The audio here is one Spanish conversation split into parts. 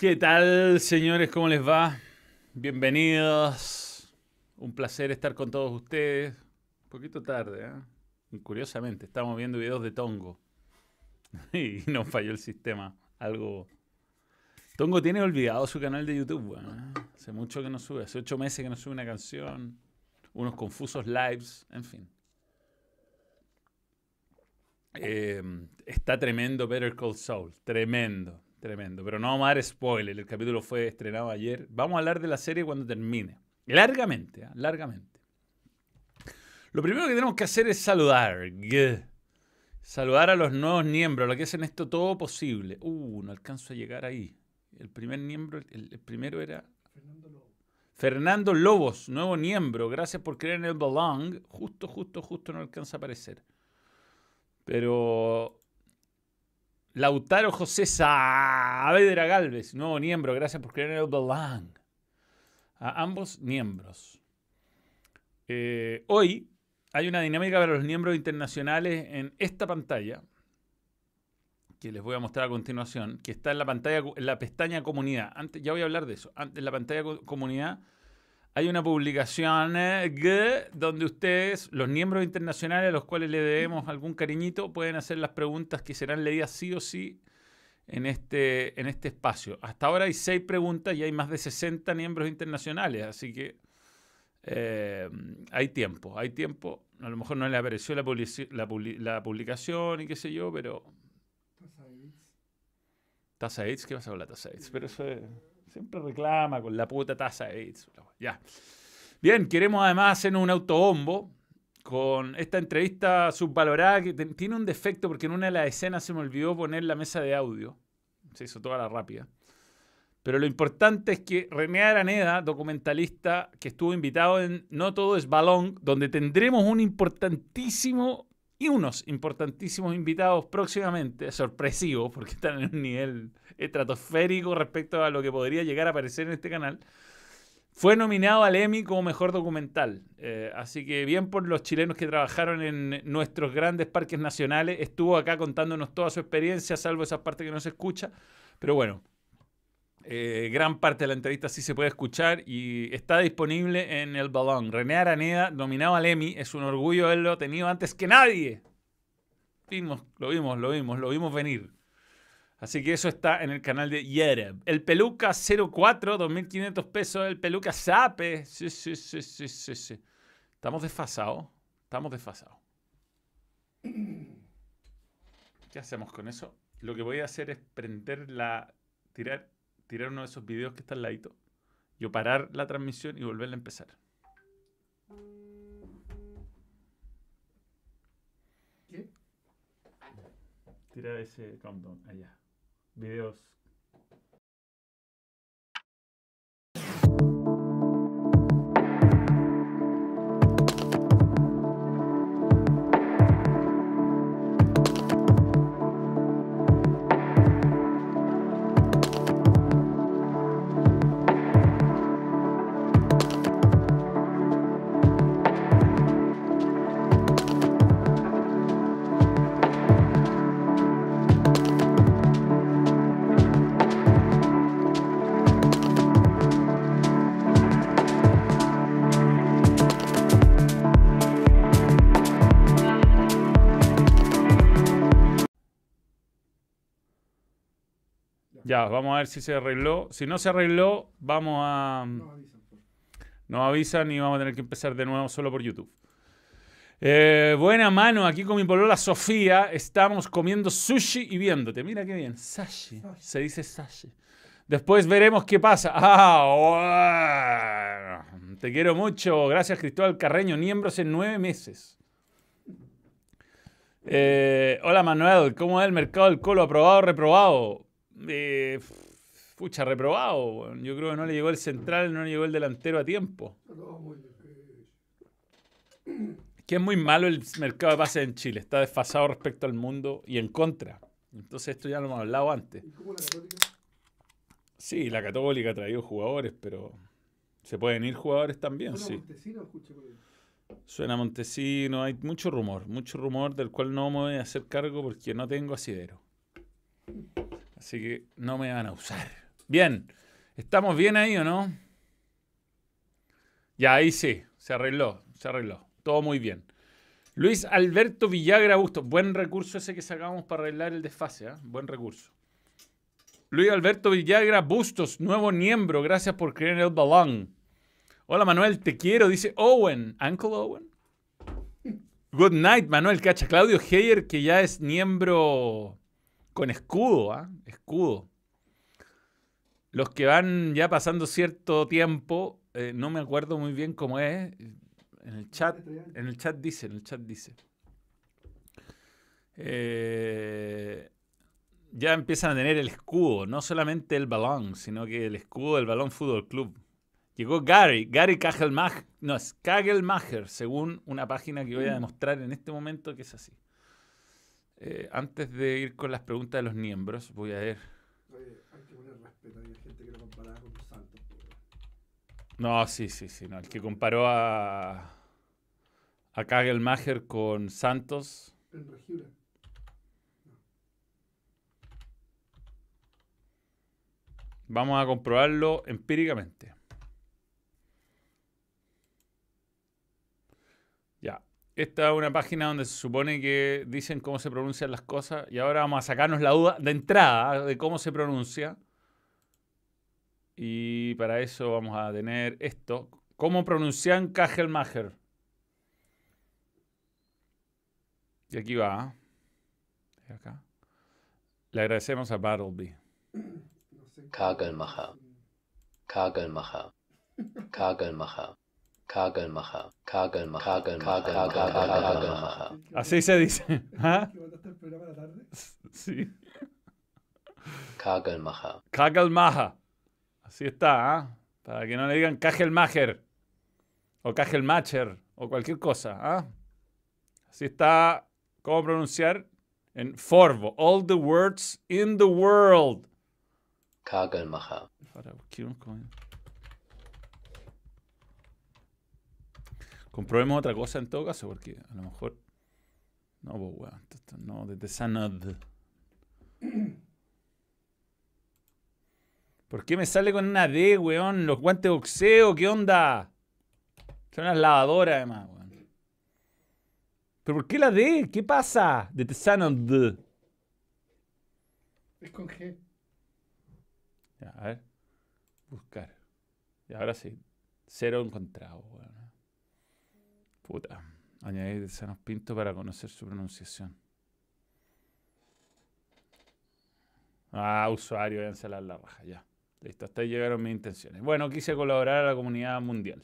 ¿Qué tal, señores? ¿Cómo les va? Bienvenidos. Un placer estar con todos ustedes. Un poquito tarde, ¿eh? Curiosamente, estamos viendo videos de Tongo. y nos falló el sistema. Algo. Tongo tiene olvidado su canal de YouTube, ¿eh? Hace mucho que no sube. Hace ocho meses que no sube una canción. Unos confusos lives, en fin. Eh, está tremendo Better Call Saul. Tremendo. Tremendo. Pero no vamos a dar spoiler. El capítulo fue estrenado ayer. Vamos a hablar de la serie cuando termine. Largamente, ¿eh? largamente. Lo primero que tenemos que hacer es saludar. Saludar a los nuevos miembros, los que hacen esto todo posible. Uh, no alcanzo a llegar ahí. El primer miembro, el, primero era Fernando Lobos. Fernando Lobos, nuevo miembro. Gracias por creer en el Belong. Justo, justo, justo no alcanza a aparecer. Pero Lautaro José Saavedra Galvez, nuevo miembro, gracias por creer en el Belong. A ambos miembros. Eh, hoy hay una dinámica para los miembros internacionales en esta pantalla, que les voy a mostrar a continuación, que está en la pantalla, en la pestaña comunidad. Antes, ya voy a hablar de eso. Antes, en la pantalla comunidad hay una publicación eh, donde ustedes, los miembros internacionales a los cuales le debemos algún cariñito, pueden hacer las preguntas que serán leídas sí o sí en este, en este espacio. Hasta ahora hay seis preguntas y hay más de 60 miembros internacionales, así que eh, hay tiempo, hay tiempo. A lo mejor no le apareció la, la, publicación y qué sé yo, pero... Tasa AIDS. ¿Qué pasa con la tasa AIDS? Pero eso es... Siempre reclama con la puta taza de AIDS. Ya. Bien, queremos además hacer un autobombo con esta entrevista subvalorada que tiene un defecto porque en una de las escenas se me olvidó poner la mesa de audio. Se hizo toda la rápida. Pero lo importante es que René Araneda, documentalista que estuvo invitado en No Todo es Balón, donde tendremos un importantísimo y unos importantísimos invitados próximamente, sorpresivos, porque están en un nivel estratosférico respecto a lo que podría llegar a aparecer en este canal, fue nominado al Emmy como mejor documental. Eh, así que bien por los chilenos que trabajaron en nuestros grandes parques nacionales, estuvo acá contándonos toda su experiencia, salvo esa parte que no se escucha. Pero bueno, eh, gran parte de la entrevista sí se puede escuchar y está disponible en el balón. René Araneda, nominado al Emmy, es un orgullo haberlo tenido antes que nadie. Vimos, lo vimos, lo vimos, lo vimos venir. Así que eso está en el canal de Yereb. El Peluca 04, 2.500 pesos. El Peluca Sape. Sí, sí, sí, sí, sí, sí. Estamos desfasados. Estamos desfasados. ¿Qué hacemos con eso? Lo que voy a hacer es prender la... Tirar tirar uno de esos videos que está al ladito, yo parar la transmisión y volverla a empezar. ¿Qué? Tira ese countdown allá. Videos Ya, vamos a ver si se arregló. Si no se arregló, vamos a... Nos avisan, y vamos a tener que empezar de nuevo solo por YouTube. Eh, buena mano, aquí con mi polola Sofía estamos comiendo sushi y viéndote. Mira qué bien, sashi. Se dice sashi. Después veremos qué pasa. Ah, Te quiero mucho. Gracias, Cristóbal Carreño. Miembros en nueve meses. Eh, hola, Manuel. ¿Cómo es el mercado del colo? ¿Aprobado o reprobado? Eh, pucha, reprobado. Yo creo que no le llegó el central, no le llegó el delantero a tiempo. Que es muy malo el mercado de pases en Chile. Está desfasado respecto al mundo y en contra. Entonces esto ya lo hemos hablado antes. ¿Y cómo la Católica? Sí, la Católica ha traído jugadores, pero se pueden ir jugadores también, ¿Suena Montesino, Suena Montesino, hay mucho rumor, mucho rumor del cual no me voy hacer cargo porque no tengo asidero. Así que no me van a usar. Bien. ¿Estamos bien ahí o no? Ya, ahí sí. Se arregló. Se arregló. Todo muy bien. Luis Alberto Villagra Bustos. Buen recurso ese que sacamos para arreglar el desfase. ¿eh? Buen recurso. Luis Alberto Villagra Bustos, nuevo miembro. Gracias por creer el balón. Hola Manuel, te quiero. Dice Owen. Uncle Owen. Good night, Manuel Cacha. Claudio Heyer, que ya es miembro con escudo. ¿ah? Escudo. Los que van ya pasando cierto tiempo, eh, no me acuerdo muy bien cómo es. En el chat, en el chat dice, en el chat dice. Eh, ya empiezan a tener el escudo, no solamente el balón, sino que el escudo del Balón Fútbol Club. Llegó Gary, Gary Kagelmacher, no, es Kagelmacher, según una página que voy a demostrar en este momento que es así. Eh, antes de ir con las preguntas de los miembros, voy a ver. hay que poner respeto, hay gente que lo comparaba con Santos. No, sí, sí, sí, no. El que comparó a, a Kagelmacher con Santos. En Vamos a comprobarlo empíricamente. Ya. Esta es una página donde se supone que dicen cómo se pronuncian las cosas y ahora vamos a sacarnos la duda de entrada de cómo se pronuncia. Y para eso vamos a tener esto. ¿Cómo pronuncian Kagelmacher? Y aquí va. ¿eh? acá. Le agradecemos a Battleby. Kagelmacher, Kagelmacher, Kagelmacher, Kagelmacher, Kagelmacher, Kagelmacher. Así se dice. ¿Ah? Sí. Kagelmacher. Kagelmacher. Así está, ¿ah? Para que no le digan Kagelmacher o Kagelmacher o cualquier cosa, ¿ah? Así está, ¿cómo pronunciar? En Forvo. All the words in the world. Kagelmacher. Comprobemos otra cosa en todo caso, porque a lo mejor. No, pues, weón. No, desde Sanad. ¿Por qué me sale con una D, weón? Los guantes de boxeo, ¿qué onda? Son unas lavadoras, además, weón. ¿Pero por qué la D? ¿Qué pasa? De Sanad. Es con G. Ya, a ver. Buscar. Y ahora sí. Cero encontrado. Bueno. Puta. Añadir Sanos Pinto para conocer su pronunciación. Ah, usuario, váyanse a la raja. Ya. Listo, hasta ahí llegaron mis intenciones. Bueno, quise colaborar a la comunidad mundial.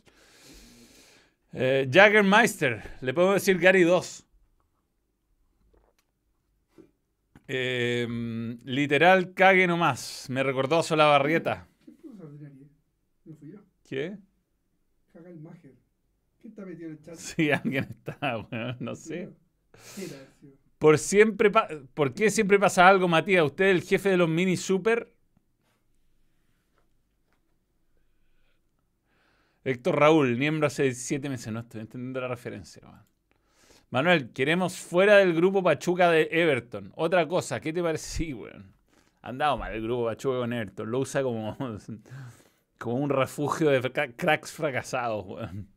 Eh, Jaggermeister, le puedo decir Gary 2. Em, literal, cague nomás. Me recordó a Solabarrieta. ¿Qué? Caga el Mager. ¿Quién está metido en el chat? Sí, alguien está, bueno, no sé. Por siempre ¿Por qué siempre pasa algo, Matías? ¿Usted es el jefe de los mini super? Héctor Raúl, miembro hace siete meses. No estoy entendiendo la referencia. Manuel, queremos fuera del grupo Pachuca de Everton. Otra cosa, ¿qué te parece? Sí, weón. Andado mal el grupo Pachuca con Everton. Lo usa como, como un refugio de cracks fracasados, weón.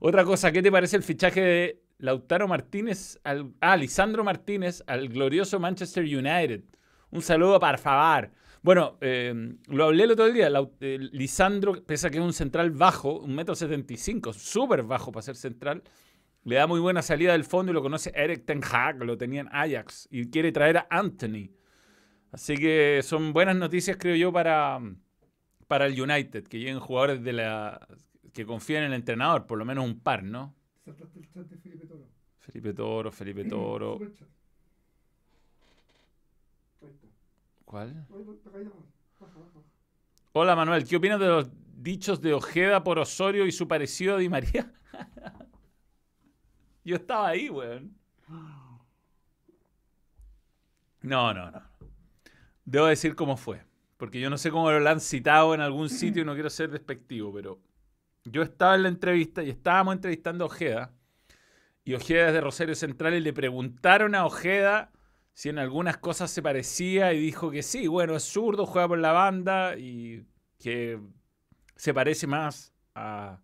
Otra cosa, ¿qué te parece el fichaje de Lautaro Martínez al. Ah, Lisandro Martínez al glorioso Manchester United? Un saludo para favor. Bueno, eh, lo hablé el otro día. Eh, Lisandro, pese a que es un central bajo, un metro setenta y cinco, súper bajo para ser central le da muy buena salida del fondo y lo conoce Eric Ten Hag, lo tenía en Ajax y quiere traer a Anthony. Así que son buenas noticias, creo yo, para, para el United, que lleguen jugadores de la que confían en el entrenador, por lo menos un par, ¿no? Felipe Toro. Felipe Toro, Felipe Toro. ¿Cuál? Hola Manuel, ¿qué opinas de los dichos de Ojeda por Osorio y su parecido a Di María? Yo estaba ahí, weón. No, no, no. Debo decir cómo fue. Porque yo no sé cómo lo han citado en algún sitio y no quiero ser despectivo, pero yo estaba en la entrevista y estábamos entrevistando a Ojeda. Y Ojeda es de Rosario Central y le preguntaron a Ojeda si en algunas cosas se parecía y dijo que sí, bueno, es zurdo, juega por la banda y que se parece más a...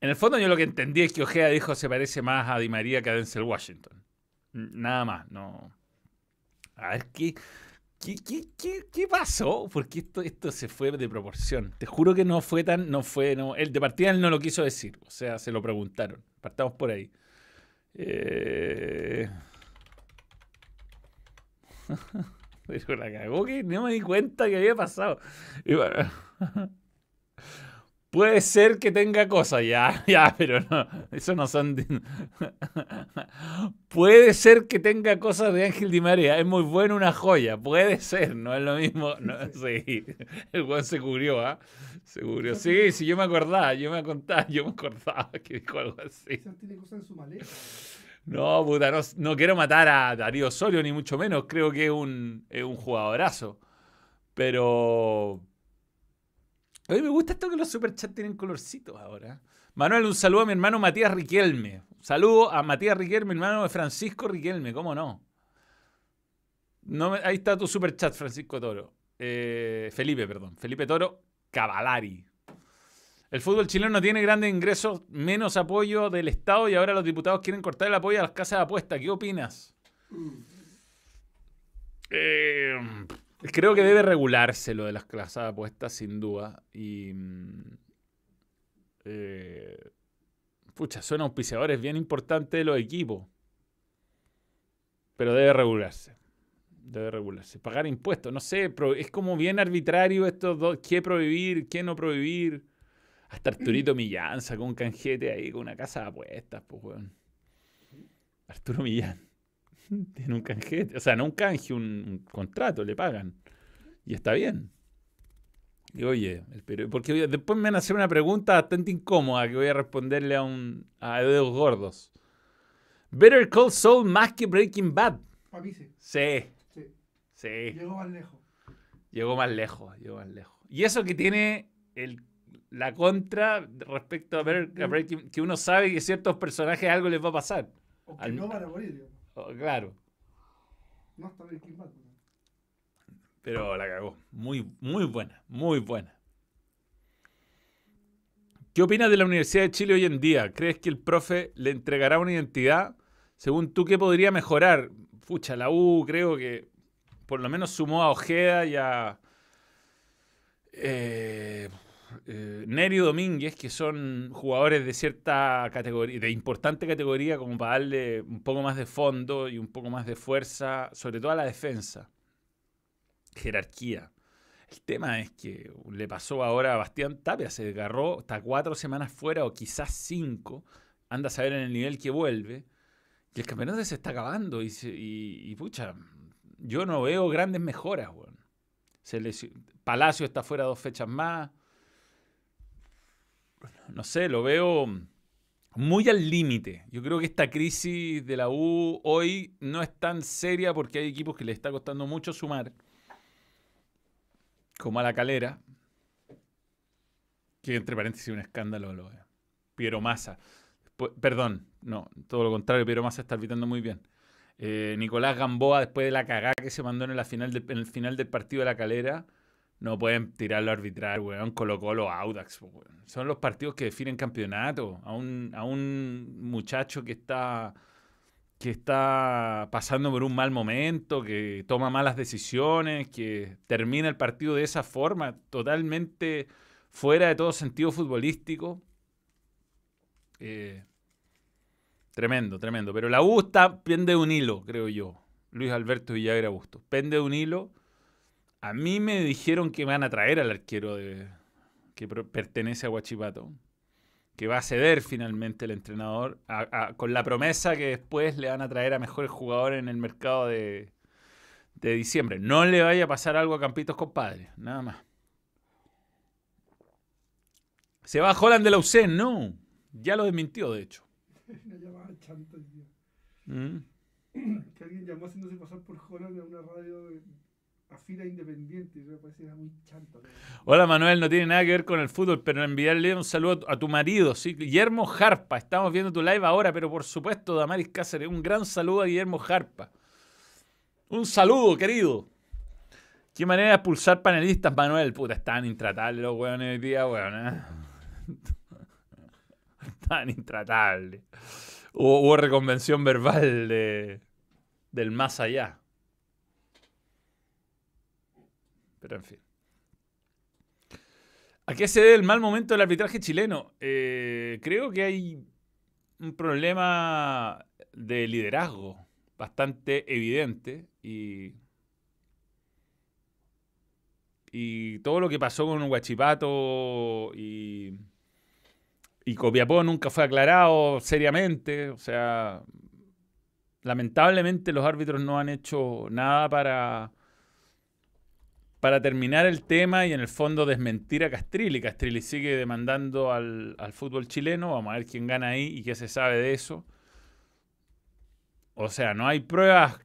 En el fondo yo lo que entendí es que Ojea dijo se parece más a Di María que a Denzel Washington. Nada más, no. A ver, ¿qué, qué, qué, qué, pasó? Porque esto, esto se fue de proporción. Te juro que no fue tan, no fue, no. El de partida él no lo quiso decir. O sea, se lo preguntaron. Partamos por ahí. Eh... Pero la cagó que no me di cuenta que había pasado. Puede ser que tenga cosas, ya, ya, pero no, eso no son... puede ser que tenga cosas de Ángel Di María, es muy bueno una joya, puede ser, no es lo mismo, no, sí, el buen se cubrió, ¿ah? Se cubrió, sí, sí, yo me acordaba, yo me contaba, yo me acordaba que dijo algo así. Tiene cosas en su maleta. No, puta, no, quiero matar a Darío Osorio, ni mucho menos. Creo que es un, es un jugadorazo. Pero. A mí me gusta esto que los superchats tienen colorcitos ahora. Manuel, un saludo a mi hermano Matías Riquelme. saludo a Matías Riquelme, hermano de Francisco Riquelme, ¿cómo no? no ahí está tu superchat, Francisco Toro. Eh, Felipe, perdón. Felipe Toro Cavalari. El fútbol chileno no tiene grandes ingresos, menos apoyo del Estado y ahora los diputados quieren cortar el apoyo a las casas de apuesta. ¿Qué opinas? Eh, creo que debe regularse lo de las casas de apuestas, sin duda. Y. Mm, eh, pucha, son auspiciadores bien importantes de los equipos. Pero debe regularse. Debe regularse. Pagar impuestos, no sé, es como bien arbitrario esto, dos, qué prohibir, qué no prohibir. Hasta Arturito Millán sacó un canjete ahí con una casa de apuestas, pues, weón. Arturo Millán. Tiene un canjete. O sea, no un canje, un, contrato, le pagan. Y está bien. Y oye, porque después me van a hacer una pregunta bastante incómoda que voy a responderle a un a dedos gordos. Better Call Saul más que Breaking Bad. A mí sí. Sí. Sí. Sí. Llegó más lejos. Llegó más lejos, llegó más lejos. Y eso que tiene el la contra respecto a ver que uno sabe que ciertos personajes algo les va a pasar. O que no van a morir, oh, claro. No está bien Pero la cagó. Muy, muy buena, muy buena. ¿Qué opinas de la Universidad de Chile hoy en día? ¿Crees que el profe le entregará una identidad? Según tú, ¿qué podría mejorar? Pucha, la U creo que por lo menos sumó a Ojeda y a... Eh, eh, Nerio Domínguez, que son jugadores de cierta categoría, de importante categoría, como para darle un poco más de fondo y un poco más de fuerza, sobre todo a la defensa. Jerarquía. El tema es que le pasó ahora a Bastián Tapia, se desgarró, está cuatro semanas fuera o quizás cinco, anda a saber en el nivel que vuelve, y el campeonato se está acabando y, pucha, yo no veo grandes mejoras, Palacio está fuera dos fechas más no sé, lo veo muy al límite. Yo creo que esta crisis de la U hoy no es tan seria porque hay equipos que le está costando mucho sumar, como a la calera, que entre paréntesis un escándalo lo. Piero Massa. perdón, no, todo lo contrario, Piero Massa está arbitrando muy bien. Eh, Nicolás Gamboa, después de la cagada que se mandó en, la final en el final del partido de la calera, no pueden tirarlo a arbitrar, weón. Colo Colo Audax, weón. Son los partidos que definen campeonato. A un, a un muchacho que está, que está pasando por un mal momento, que toma malas decisiones, que termina el partido de esa forma, totalmente fuera de todo sentido futbolístico. Eh, tremendo, tremendo. Pero la U está, pende de un hilo, creo yo. Luis Alberto Villagra Busto. Pende de un hilo a mí me dijeron que van a traer al arquero de, que pertenece a Huachipato, que va a ceder finalmente el entrenador, con la promesa que después le van a traer a mejores jugadores en el mercado de, diciembre. No le vaya a pasar algo a Campitos compadre, nada más. Se va Holland de la UC, no. Ya lo desmintió, de hecho. ¿Mm? Que alguien llamó haciéndose pasar por Holland a una radio de Afina Independiente, me parece muy chanto. Hola Manuel, no tiene nada que ver con el fútbol, pero enviarle un saludo a tu marido, ¿sí? Guillermo Jarpa, estamos viendo tu live ahora, pero por supuesto, Damaris Cáceres, un gran saludo a Guillermo Jarpa. Un saludo, querido. ¿Qué manera de expulsar panelistas, Manuel? Puta, están intratables los weones hoy día, weón. ¿eh? Están intratables. Hubo, hubo reconvención verbal de, del más allá. Pero en fin. ¿A qué se debe el mal momento del arbitraje chileno? Eh, creo que hay un problema de liderazgo bastante evidente y, y todo lo que pasó con Huachipato y, y Copiapó nunca fue aclarado seriamente. O sea, lamentablemente los árbitros no han hecho nada para para terminar el tema y en el fondo desmentir a Castrilli. Castrilli sigue demandando al, al, fútbol chileno. Vamos a ver quién gana ahí y qué se sabe de eso. O sea, no hay pruebas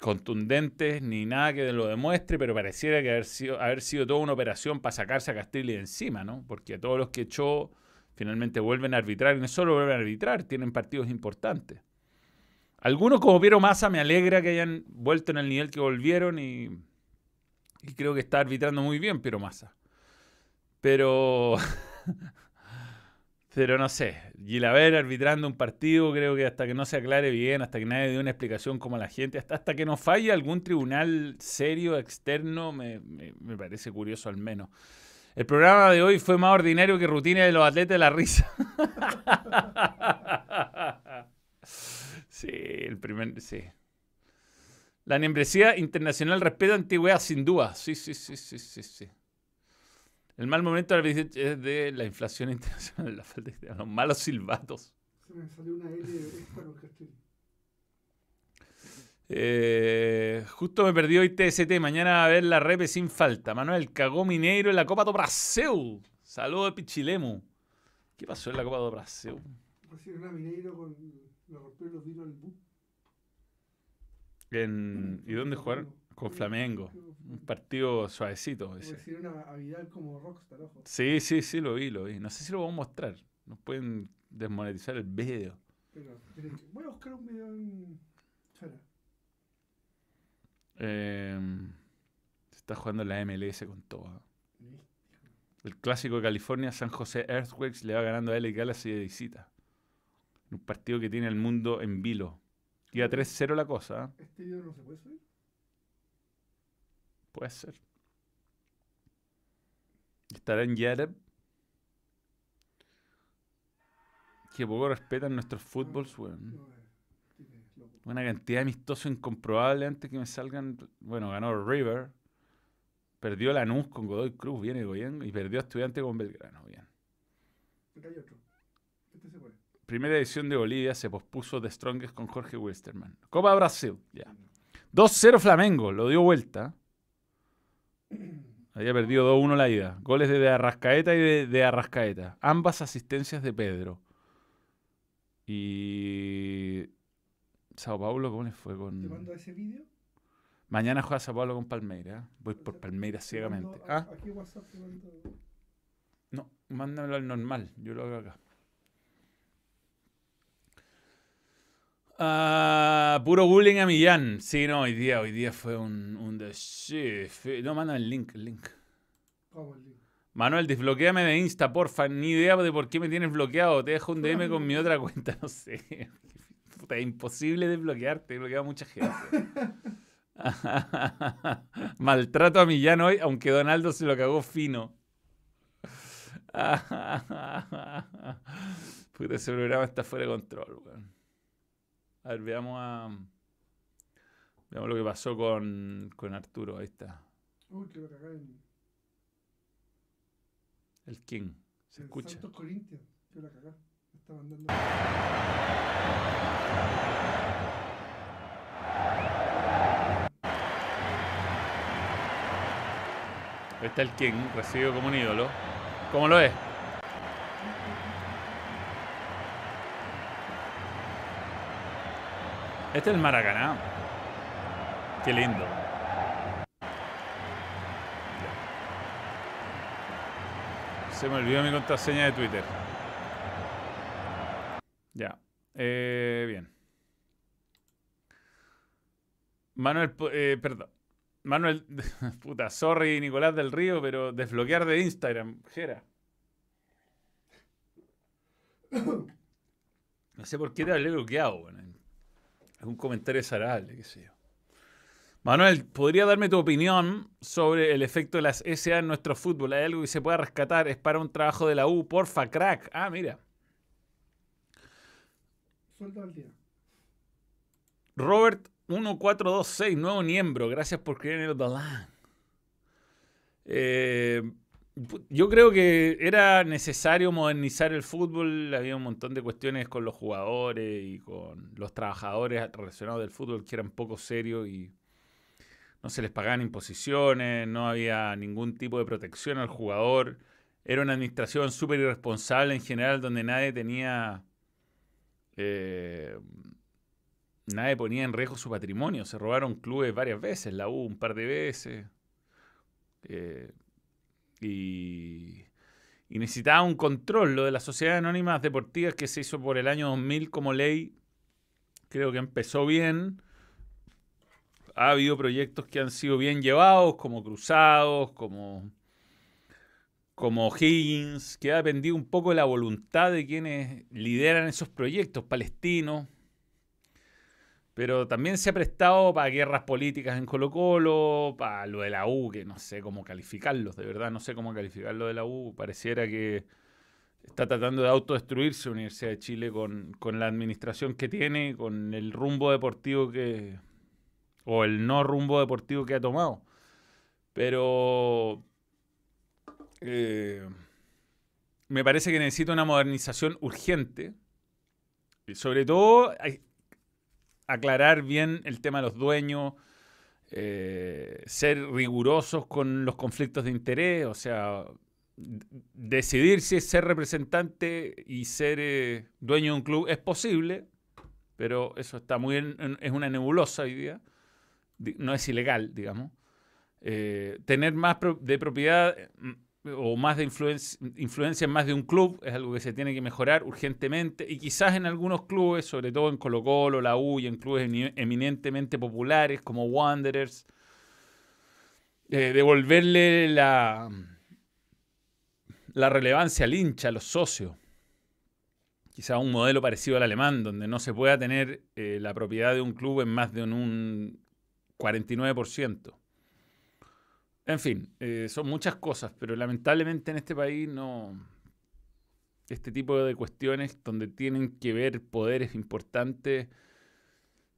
contundentes ni nada que lo demuestre, pero pareciera que haber sido, haber sido toda una operación para sacarse a Castrilli de encima, ¿no? Porque a todos los que echó finalmente vuelven a arbitrar y no solo vuelven a arbitrar, tienen partidos importantes. Algunos como Piero Massa me alegra que hayan vuelto en el nivel que volvieron y y creo que está arbitrando muy bien Piero Massa. Pero. pero no sé. Gilaver arbitrando un partido, creo que hasta que no se aclare bien, hasta que nadie dé una explicación como la gente, hasta, hasta que no falle algún tribunal serio externo, me, me, me parece curioso al menos. El programa de hoy fue más ordinario que rutina de los atletas de la risa. sí, el primer. Sí. La membresía internacional respeta antigüedad, sin duda. Sí, sí, sí, sí, sí, sí. El mal momento es de la inflación internacional, la falta de los malos silbatos. Se me salió una L extra con eh, justo me perdió hoy TST. Mañana a ver la repe sin falta. Manuel cagó Mineiro en la Copa do Brasil. Saludos de Pichilemu. ¿Qué pasó en la Copa do Brasil? A Mineiro con. Los tiros al bus. En, ¿Y dónde jugaron? Con Flamengo. Un partido suavecito. Ese. A, Vidal como rockstar, ojo. Sí, sí, sí, lo vi, lo vi. No sé si lo vamos a mostrar. Nos pueden desmonetizar el video. Pero, voy a buscar un video en. Espera. Eh, se está jugando la MLS con todo. El clásico de California, San José Earthquakes, le va ganando a LA Galaxy de visita. Un partido que tiene el mundo en vilo. Iba 3-0 la cosa. ¿Este video no se puede subir? Puede ser. Estará en Yareb. Que poco respetan nuestros fútbols, weón. Eh. Una cantidad de amistosos incomprobables antes que me salgan. Bueno, ganó River. Perdió Lanús con Godoy Cruz, viene Goyen. Y perdió Estudiante con Belgrano, bien. Acá hay otro. Primera edición de Bolivia se pospuso The Strongest con Jorge Wilstermann. Copa Brasil, ya. 2-0 Flamengo, lo dio vuelta. Había perdido 2-1 la ida. Goles de, de Arrascaeta y de, de Arrascaeta. Ambas asistencias de Pedro. Y. Sao Paulo, ¿cómo les fue Te con.? mando ese video. Mañana juega Sao Paulo con Palmeiras. Voy por Palmeiras Te ciegamente. a- Ah, Aquí WhatsApp te mando. no, mándamelo al normal. Yo lo hago acá. Ah, puro bullying a Millán. Sí, no, hoy día, hoy día fue un, un de shit. No, manda el link, el link. Vamos, el link. Manuel, desbloqueame de Insta, porfa. Ni idea de por qué me tienes bloqueado. Te dejo un DM con mi otra cuenta, no sé. Puta, es imposible desbloquearte, he bloqueado a mucha gente. Maltrato a Millán hoy, aunque Donaldo se lo cagó fino. Puta, ese programa está fuera de control, weón. A ver, veamos a. Veamos lo que pasó con, con Arturo. Ahí está. Uy, que lo cagá en. El King. Se en escucha. Santos Corinthians. Que la está mandando. Ahí está el King, recibido como un ídolo. ¿Cómo lo es? Este es el Maracaná. Qué lindo. Se me olvidó mi contraseña de Twitter. Ya. Eh, bien. Manuel, eh, perdón. Manuel, puta, sorry Nicolás del Río, pero desbloquear de Instagram, Jera. No sé por qué te hablé bloqueado, bueno. Un comentario desagradable, qué sé yo. Manuel, ¿podría darme tu opinión sobre el efecto de las SA en nuestro fútbol? ¿Hay algo que se pueda rescatar? Es para un trabajo de la U, porfa, crack. Ah, mira. Suelta al día. Robert 1426, nuevo miembro. Gracias por creer en el balán. Eh, yo creo que era necesario modernizar el fútbol. Había un montón de cuestiones con los jugadores y con los trabajadores relacionados del fútbol que eran poco serios y no se les pagaban imposiciones, no había ningún tipo de protección al jugador. Era una administración súper irresponsable en general, donde nadie tenía. Eh, nadie ponía en riesgo su patrimonio. Se robaron clubes varias veces, la U un par de veces. Eh, y, y, necesitaba un control. Lo de las sociedades anónimas deportivas que se hizo por el año 2000 como ley, creo que empezó bien ha habido proyectos que han sido bien llevados, como Cruzados, como, como Higgins, que ha dependido un poco de la voluntad de quienes lideran esos proyectos palestinos. Pero también se ha prestado para guerras políticas en Colo Colo, para lo de la U, que no sé cómo calificarlos, de verdad no sé cómo calificarlo de la U. Pareciera que está tratando de autodestruirse la Universidad de Chile con, con la administración que tiene, con el rumbo deportivo que, o el no rumbo deportivo que ha tomado. Pero eh, me parece que necesita una modernización urgente. Y sobre todo, aclarar bien el tema de los dueños, eh, ser rigurosos con los conflictos de interés, o sea, decidir si ser representante y ser eh, dueño de un club es posible, pero eso está muy en, es una nebulosa hoy día no es ilegal, digamos. Eh, tener más de propiedad o más de influencia, en más de un club es algo que se tiene que mejorar urgentemente y quizás en algunos clubes, sobre todo en Colo Colo, la U y en clubes eminentemente populares como Wanderers, eh, devolverle la, la relevancia al hincha, a los socios. Quizás un modelo parecido al alemán, donde no se pueda tener eh, la propiedad de un club en más de un 49%. En fin, eh, son muchas cosas, pero lamentablemente en este país no... Este tipo de cuestiones donde tienen que ver poderes importantes,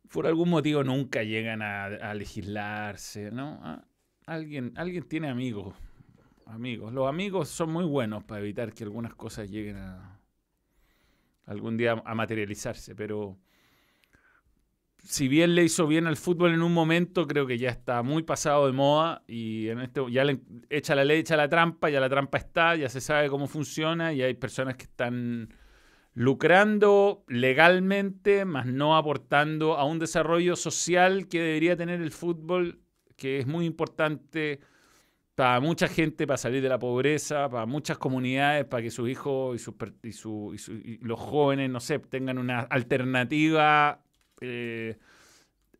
por algún motivo nunca llegan a, legislarse, ¿no? Ah, alguien, alguien tiene amigos, amigos. Los amigos son muy buenos para evitar que algunas cosas lleguen a algún día a materializarse, pero si bien le hizo bien al fútbol en un momento, creo que ya está muy pasado de moda y en este ya le echa la ley, echa la trampa, ya la trampa está, ya se sabe cómo funciona y hay personas que están lucrando legalmente, más no aportando a un desarrollo social que debería tener el fútbol, que es muy importante para mucha gente, para salir de la pobreza, para muchas comunidades, para que sus hijos y, y los jóvenes, no sé, tengan una alternativa eh,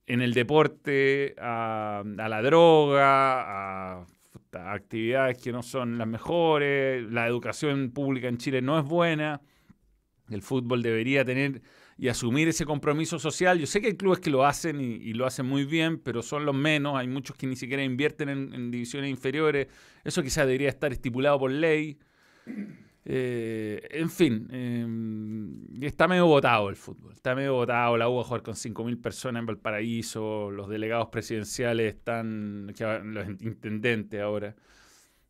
en el deporte a, la droga, a, actividades que no son las mejores, la educación pública en Chile no es buena, el fútbol debería tener y asumir ese compromiso social. Yo sé que hay clubes que lo hacen y, lo hacen muy bien, pero son los menos, hay muchos que ni siquiera invierten en, en divisiones inferiores, eso quizás debería estar estipulado por ley. Eh, en fin, eh, está medio votado el fútbol. Está medio votado. La U va a jugar con 5.000 personas en Valparaíso. Los delegados presidenciales están, los intendentes ahora,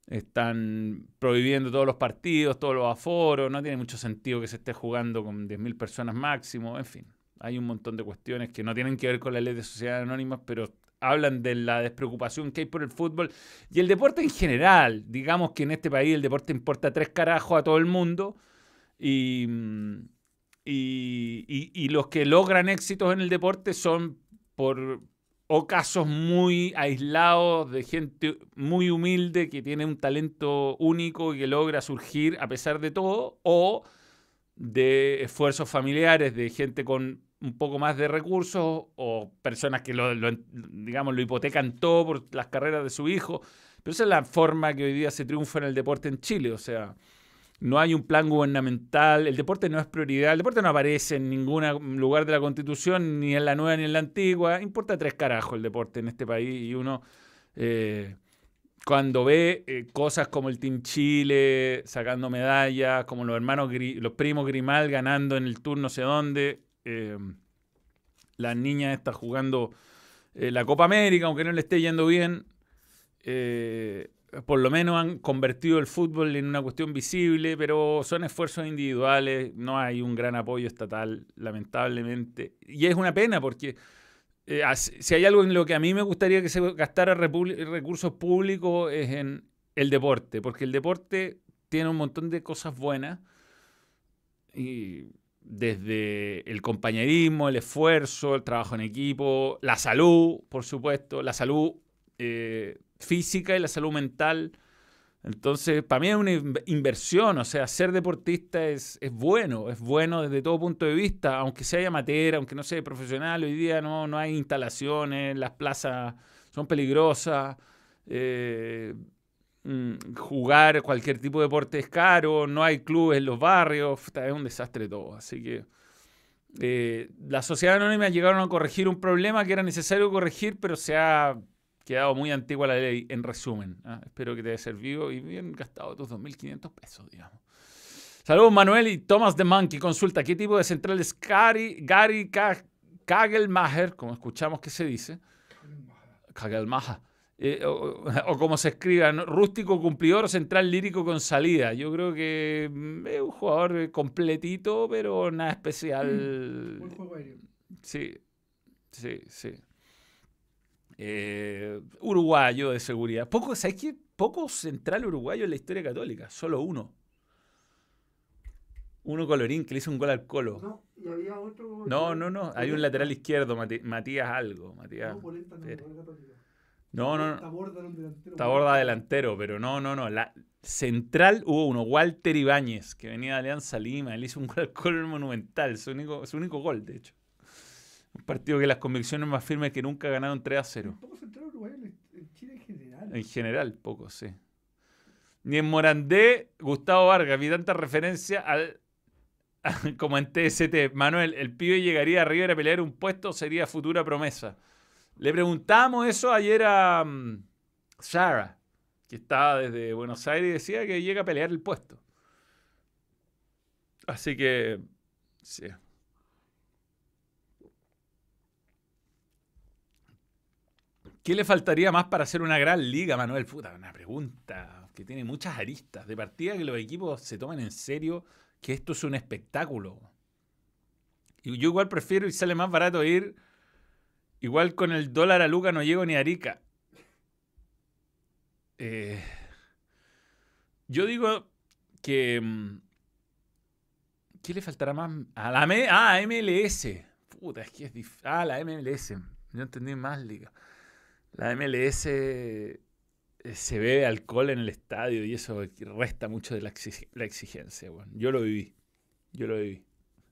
están prohibiendo todos los partidos, todos los aforos. No tiene mucho sentido que se esté jugando con 10.000 personas máximo. En fin, hay un montón de cuestiones que no tienen que ver con la ley de sociedades anónimas, pero hablan de la despreocupación que hay por el fútbol y el deporte en general. Digamos que en este país el deporte importa tres carajos a todo el mundo y, y, los que logran éxitos en el deporte son por casos muy aislados de gente muy humilde que tiene un talento único y que logra surgir a pesar de todo, o de esfuerzos familiares de gente con un poco más de recursos o personas que lo, digamos, lo hipotecan todo por las carreras de su hijo. Pero esa es la forma que hoy día se triunfa en el deporte en Chile. O sea, no hay un plan gubernamental, el deporte no es prioridad, el deporte no aparece en ningún lugar de la constitución, ni en la nueva ni en la antigua. Importa tres carajos el deporte en este país y uno... Eh, cuando ve eh, cosas como el Team Chile sacando medallas, como los hermanos, los primos Grimal ganando en el tour no sé dónde, eh, las niñas están jugando eh, la Copa América, aunque no le esté yendo bien, por lo menos han convertido el fútbol en una cuestión visible, pero son esfuerzos individuales, no hay un gran apoyo estatal, lamentablemente. Y es una pena porque eh, si hay algo en lo que a mí me gustaría que se gastara recursos públicos es en el deporte, porque el deporte tiene un montón de cosas buenas, y desde el compañerismo, el esfuerzo, el trabajo en equipo, la salud, por supuesto, la salud eh, física y la salud mental. Entonces, para mí es una inversión, o sea, ser deportista es, es, bueno, es bueno desde todo punto de vista, aunque sea amateur, aunque no sea profesional, hoy día no, no hay instalaciones, las plazas son peligrosas, eh, jugar cualquier tipo de deporte es caro, no hay clubes en los barrios, es un desastre todo, así que... Eh, la sociedad anónima llegaron a corregir un problema que era necesario corregir, pero se ha quedado muy antigua la ley, en resumen. ¿ah? Espero que te haya servido y bien gastado tus 2.500 pesos, digamos. Saludos Manuel y Thomas de Monkey. Consulta, ¿qué tipo de central es Gary, Gary Kagelmacher, como escuchamos que se dice? Kagelmacher. Eh, o, como se escriba, rústico cumplidor o central lírico con salida. Yo creo que mm, es un jugador completito, pero nada especial. Sí, sí, sí. Eh, uruguayo de seguridad. Poco, ¿Sabes qué? Poco central uruguayo en la historia católica. Solo uno. Uno colorín que le hizo un gol al colo. No, y había otro. No, no, no. Hay un lateral izquierdo, Matías algo. Matías. No, no, no. Taborda delantero. pero no, no, no. La central hubo uno, Walter Ibáñez, que venía de Alianza Lima. Él hizo un gol al monumental. Su único, su único gol, de hecho. Un partido que las convicciones más firmes que nunca ganaron 3 a 0. Poco central Uruguay en Chile en general. En general, poco, sí. Ni en Morandé, Gustavo Vargas, vi tanta referencia al, como en TST. Manuel, el pibe llegaría arriba a pelear un puesto, sería futura promesa. Le preguntamos eso ayer a um, Sarah, que estaba desde Buenos Aires y decía que llega a pelear el puesto. Así que, sí. ¿Qué le faltaría más para hacer una gran liga, Manuel? Puta, una pregunta que tiene muchas aristas. De partida que los equipos se tomen en serio que esto es un espectáculo. Y yo igual prefiero y sale más barato ir. Igual con el dólar a Luca no llego ni a Arica. Eh, yo digo que. Mm, ¿Qué le faltará más? A la ah, MLS. Puta, es que es difícil. Ah, la MLS. No entendí más liga. La MLS eh, se bebe alcohol en el estadio y eso resta mucho de la, exigencia. Yo lo viví. Yo lo viví.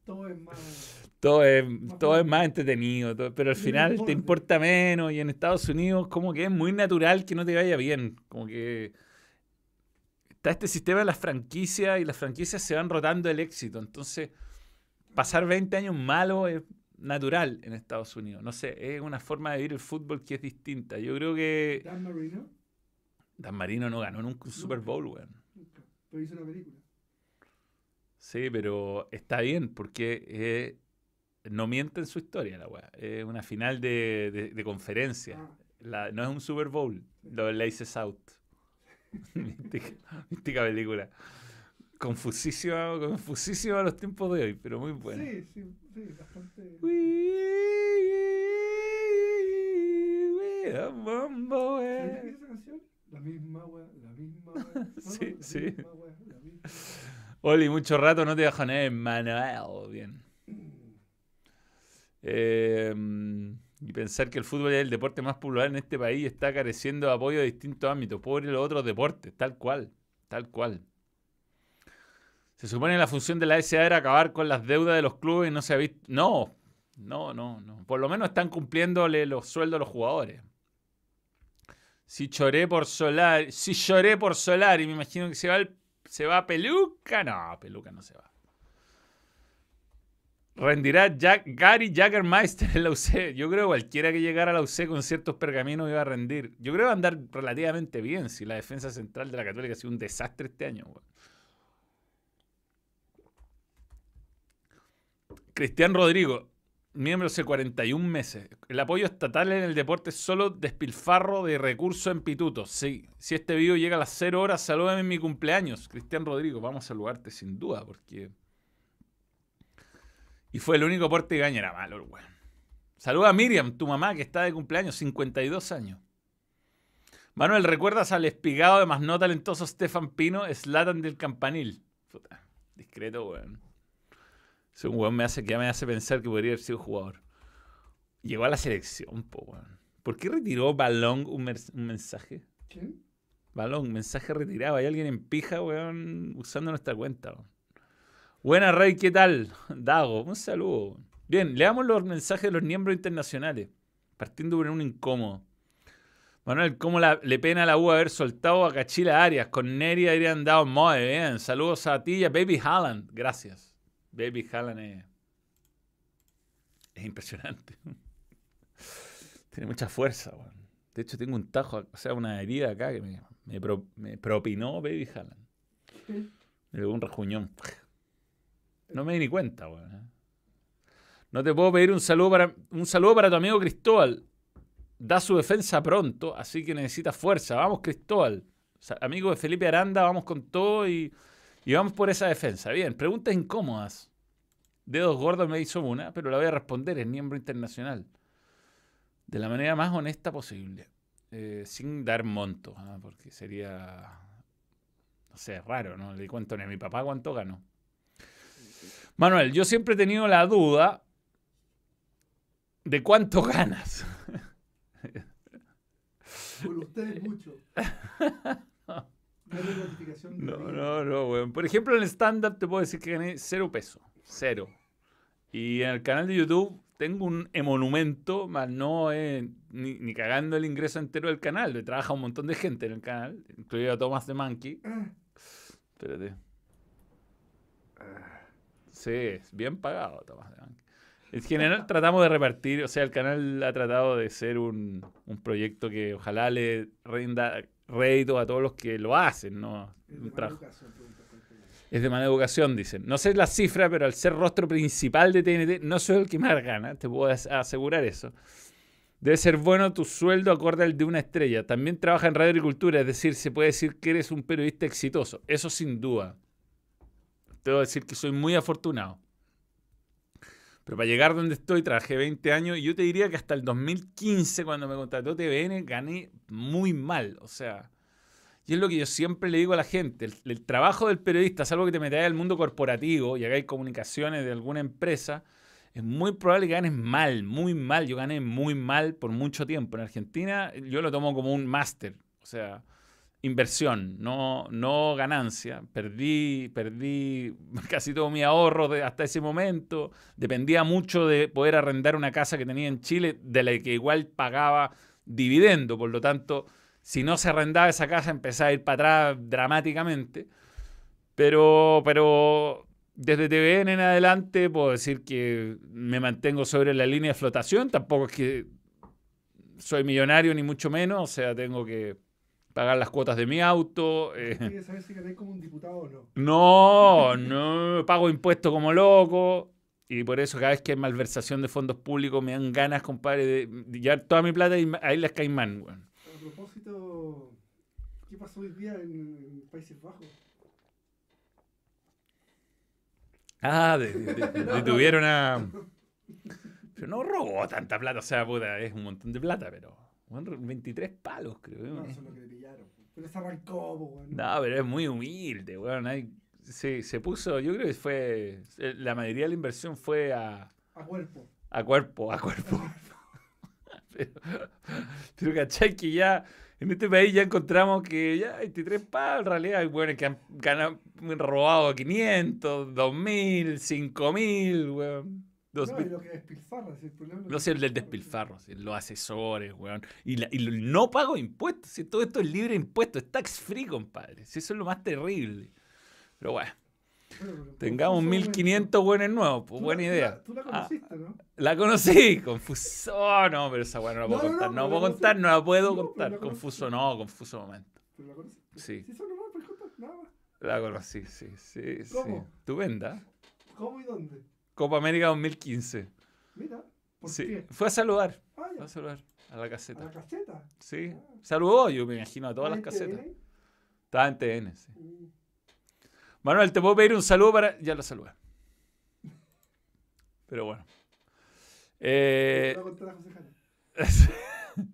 Todo es más. Todo es, todo es más entretenido, pero al final te importa menos y en Estados Unidos como que es muy natural que no te vaya bien. Como que está este sistema de las franquicias y las franquicias se van rotando el éxito. Entonces, pasar 20 años malos es natural en Estados Unidos. No sé, es una forma de vivir el fútbol que es distinta. Yo creo que. Dan Marino. Dan Marino no ganó nunca un Super Bowl, weón. Nunca. Pero hizo una película. Sí, pero está bien porque eh, no miente en su historia la weá. Es una final de, de, conferencia. Ah. no es un Super Bowl. Lo de Laces Out. mística película confusísima, confusísima a los tiempos de hoy, pero muy buena. Sí, sí, sí, bastante. ¿Sabes esa canción? La misma wea, la misma wea. sí, sí. Oli, mucho rato no te nada Manuel. Bien. Eh, y pensar que el fútbol es el deporte más popular en este país y está careciendo de apoyo de distintos ámbitos. Pobre los otros deportes, tal cual, tal cual. Se supone que la función de la SA era acabar con las deudas de los clubes y no se ha visto. No, No, no, no. Por lo menos están cumpliéndole los sueldos a los jugadores. Si lloré por Solar, si lloré por Solar y me imagino que se va, se va Peluca. No, Peluca no se va. Rendirá Jack, Gary Jaggermeister en la UC. Yo creo que cualquiera que llegara a la UC con ciertos pergaminos iba a rendir. Yo creo que va a andar relativamente bien si la defensa central de la Católica ha sido un desastre este año. Cristian Rodrigo, miembro hace 41 meses. El apoyo estatal en el deporte es solo despilfarro de recursos en pitutos. Sí, si este video llega a las 0 horas, salúdame en mi cumpleaños. Cristian Rodrigo, vamos a saludarte sin duda, porque y fue el único aporte que gaña, era malo, weón. Saluda a Miriam, tu mamá, que está de cumpleaños, 52 años. Manuel, ¿recuerdas al espigado de más no talentoso Stefan Pino, Slatan del Campanil? Puta, discreto, weón. Ese weón me hace, que me hace pensar que podría haber sido jugador. Llegó a la selección, po, weón. ¿Por qué retiró Balón un, un mensaje? ¿Quién? Balón, mensaje retirado. Hay alguien en pija, weón, usando nuestra cuenta, weón. Buena, Rey, ¿qué tal? Dago, un saludo. Bien, leamos los mensajes de los miembros internacionales, partiendo por un incómodo. Manuel, ¿cómo le pena a la U haber soltado a Cachila Arias? Con Neri habrían dado muy bien. Saludos a ti y a Baby Halland. Gracias. Baby Halland es, es impresionante. Tiene mucha fuerza. De hecho, tengo un tajo, o sea, una herida acá que me, me, propinó Baby Halland. Me dio un rajuñón. No me di ni cuenta, weón. ¿eh? No te puedo pedir un saludo para un saludo para tu amigo Cristóbal. Da su defensa pronto, así que necesita fuerza. Vamos, Cristóbal. amigo de Felipe Aranda, vamos con todo y, y vamos por esa defensa. Bien, preguntas incómodas. Dedos gordos me hizo una, pero la voy a responder. Es miembro internacional. De la manera más honesta posible. Eh, sin dar monto, ¿ah? porque sería. No sé, raro, ¿no? Le cuento ni a mi papá cuánto ganó. Manuel, yo siempre he tenido la duda de cuánto ganas. Por ustedes mucho. No, no, no, weón. Por ejemplo, en el stand-up te puedo decir que gané cero pesos. Cero. Y en el canal de YouTube tengo un monumento, más no ni, ni, cagando el ingreso entero del canal. Le trabaja un montón de gente en el canal, incluido a Thomas de Monkey. Ah. Espérate. Sí, bien pagado, Tomás de En general tratamos de repartir, o sea, el canal ha tratado de ser un, proyecto que ojalá le rinda rédito a todos los que lo hacen, ¿no? Es de mala educación, es de mala educación, dicen. No sé la cifra, pero al ser rostro principal de TNT, no soy el que más gana, te puedo asegurar eso. Debe ser bueno tu sueldo acorde al de una estrella. También trabaja en Radio Agricultura, es decir, se puede decir que eres un periodista exitoso. Eso sin duda. Debo decir que soy muy afortunado. Pero para llegar donde estoy, trabajé 20 años y yo te diría que hasta el 2015, cuando me contrató TVN, gané muy mal. O sea, y es lo que yo siempre le digo a la gente: el, trabajo del periodista, salvo que te metas al mundo corporativo y hagáis comunicaciones de alguna empresa, es muy probable que ganes mal, muy mal. Yo gané muy mal por mucho tiempo. En Argentina, yo lo tomo como un máster. O sea, inversión, no, no ganancia. Perdí, perdí casi todo mi ahorro de, hasta ese momento. Dependía mucho de poder arrendar una casa que tenía en Chile, de la que igual pagaba dividendo. Por lo tanto, si no se arrendaba esa casa, empezaba a ir para atrás dramáticamente. Pero, pero desde TVN en adelante puedo decir que me mantengo sobre la línea de flotación. Tampoco es que soy millonario, ni mucho menos. O sea, tengo que pagar las cuotas de mi auto. Eh. saber si como un diputado o no? No, no, pago impuestos como loco. Y por eso cada vez que hay malversación de fondos públicos me dan ganas, compadre, de llevar toda mi plata y ahí las Caimán. Bueno. A propósito, ¿qué pasó hoy día en, Países Bajos? Ah, detuvieron a... Pero no robó tanta plata, o sea, puta, es un montón de plata, pero... 23 palos, creo. No, eso es lo que le pillaron. Pero se arrancó, weón. No, pero es muy humilde, weón. se, se puso, yo creo que fue. Eh, la mayoría de la inversión fue a. A cuerpo. A cuerpo, a cuerpo. pero, pero cachai que ya. En este país ya encontramos que ya 23 palos, en realidad hay weones que han ganado, robado 500, 2000, 5000, weón. No, y lo que despilfarra, si el problema es lo No sé el despilfarro, sí, los asesores, weón. Y, la- y no pago impuestos, si todo esto es libre de impuestos, es tax free, compadre. Si eso es lo más terrible. Pero bueno, pero tengamos confuso 1500 buenos nuevos, pues buena la- tú idea. la- Tú la Ah, conociste, ¿no? la conocí, confuso. oh, no, pero esa weá no la puedo No, no, contar. no, No, pero puedo la contar, conocí. no la puedo No, contar. la conocí. Confuso, no, confuso momento. Pero la conociste. Sí. Si eso puedes contar, nada más. La conocí, sí, sí, sí. ¿Cómo? Estupenda. ¿Cómo y dónde? Copa América 2015. Mira, ¿por Sí. qué? Fue a saludar. Ah, Fue a saludar a la A caseta. la caseta. Sí. Ah. Saludó, yo me imagino, a todas las ¿en casetas. TN? Estaba en TN, sí. Mm. Manuel, te puedo pedir un saludo para. Ya lo saludé. Pero bueno. Eh, a a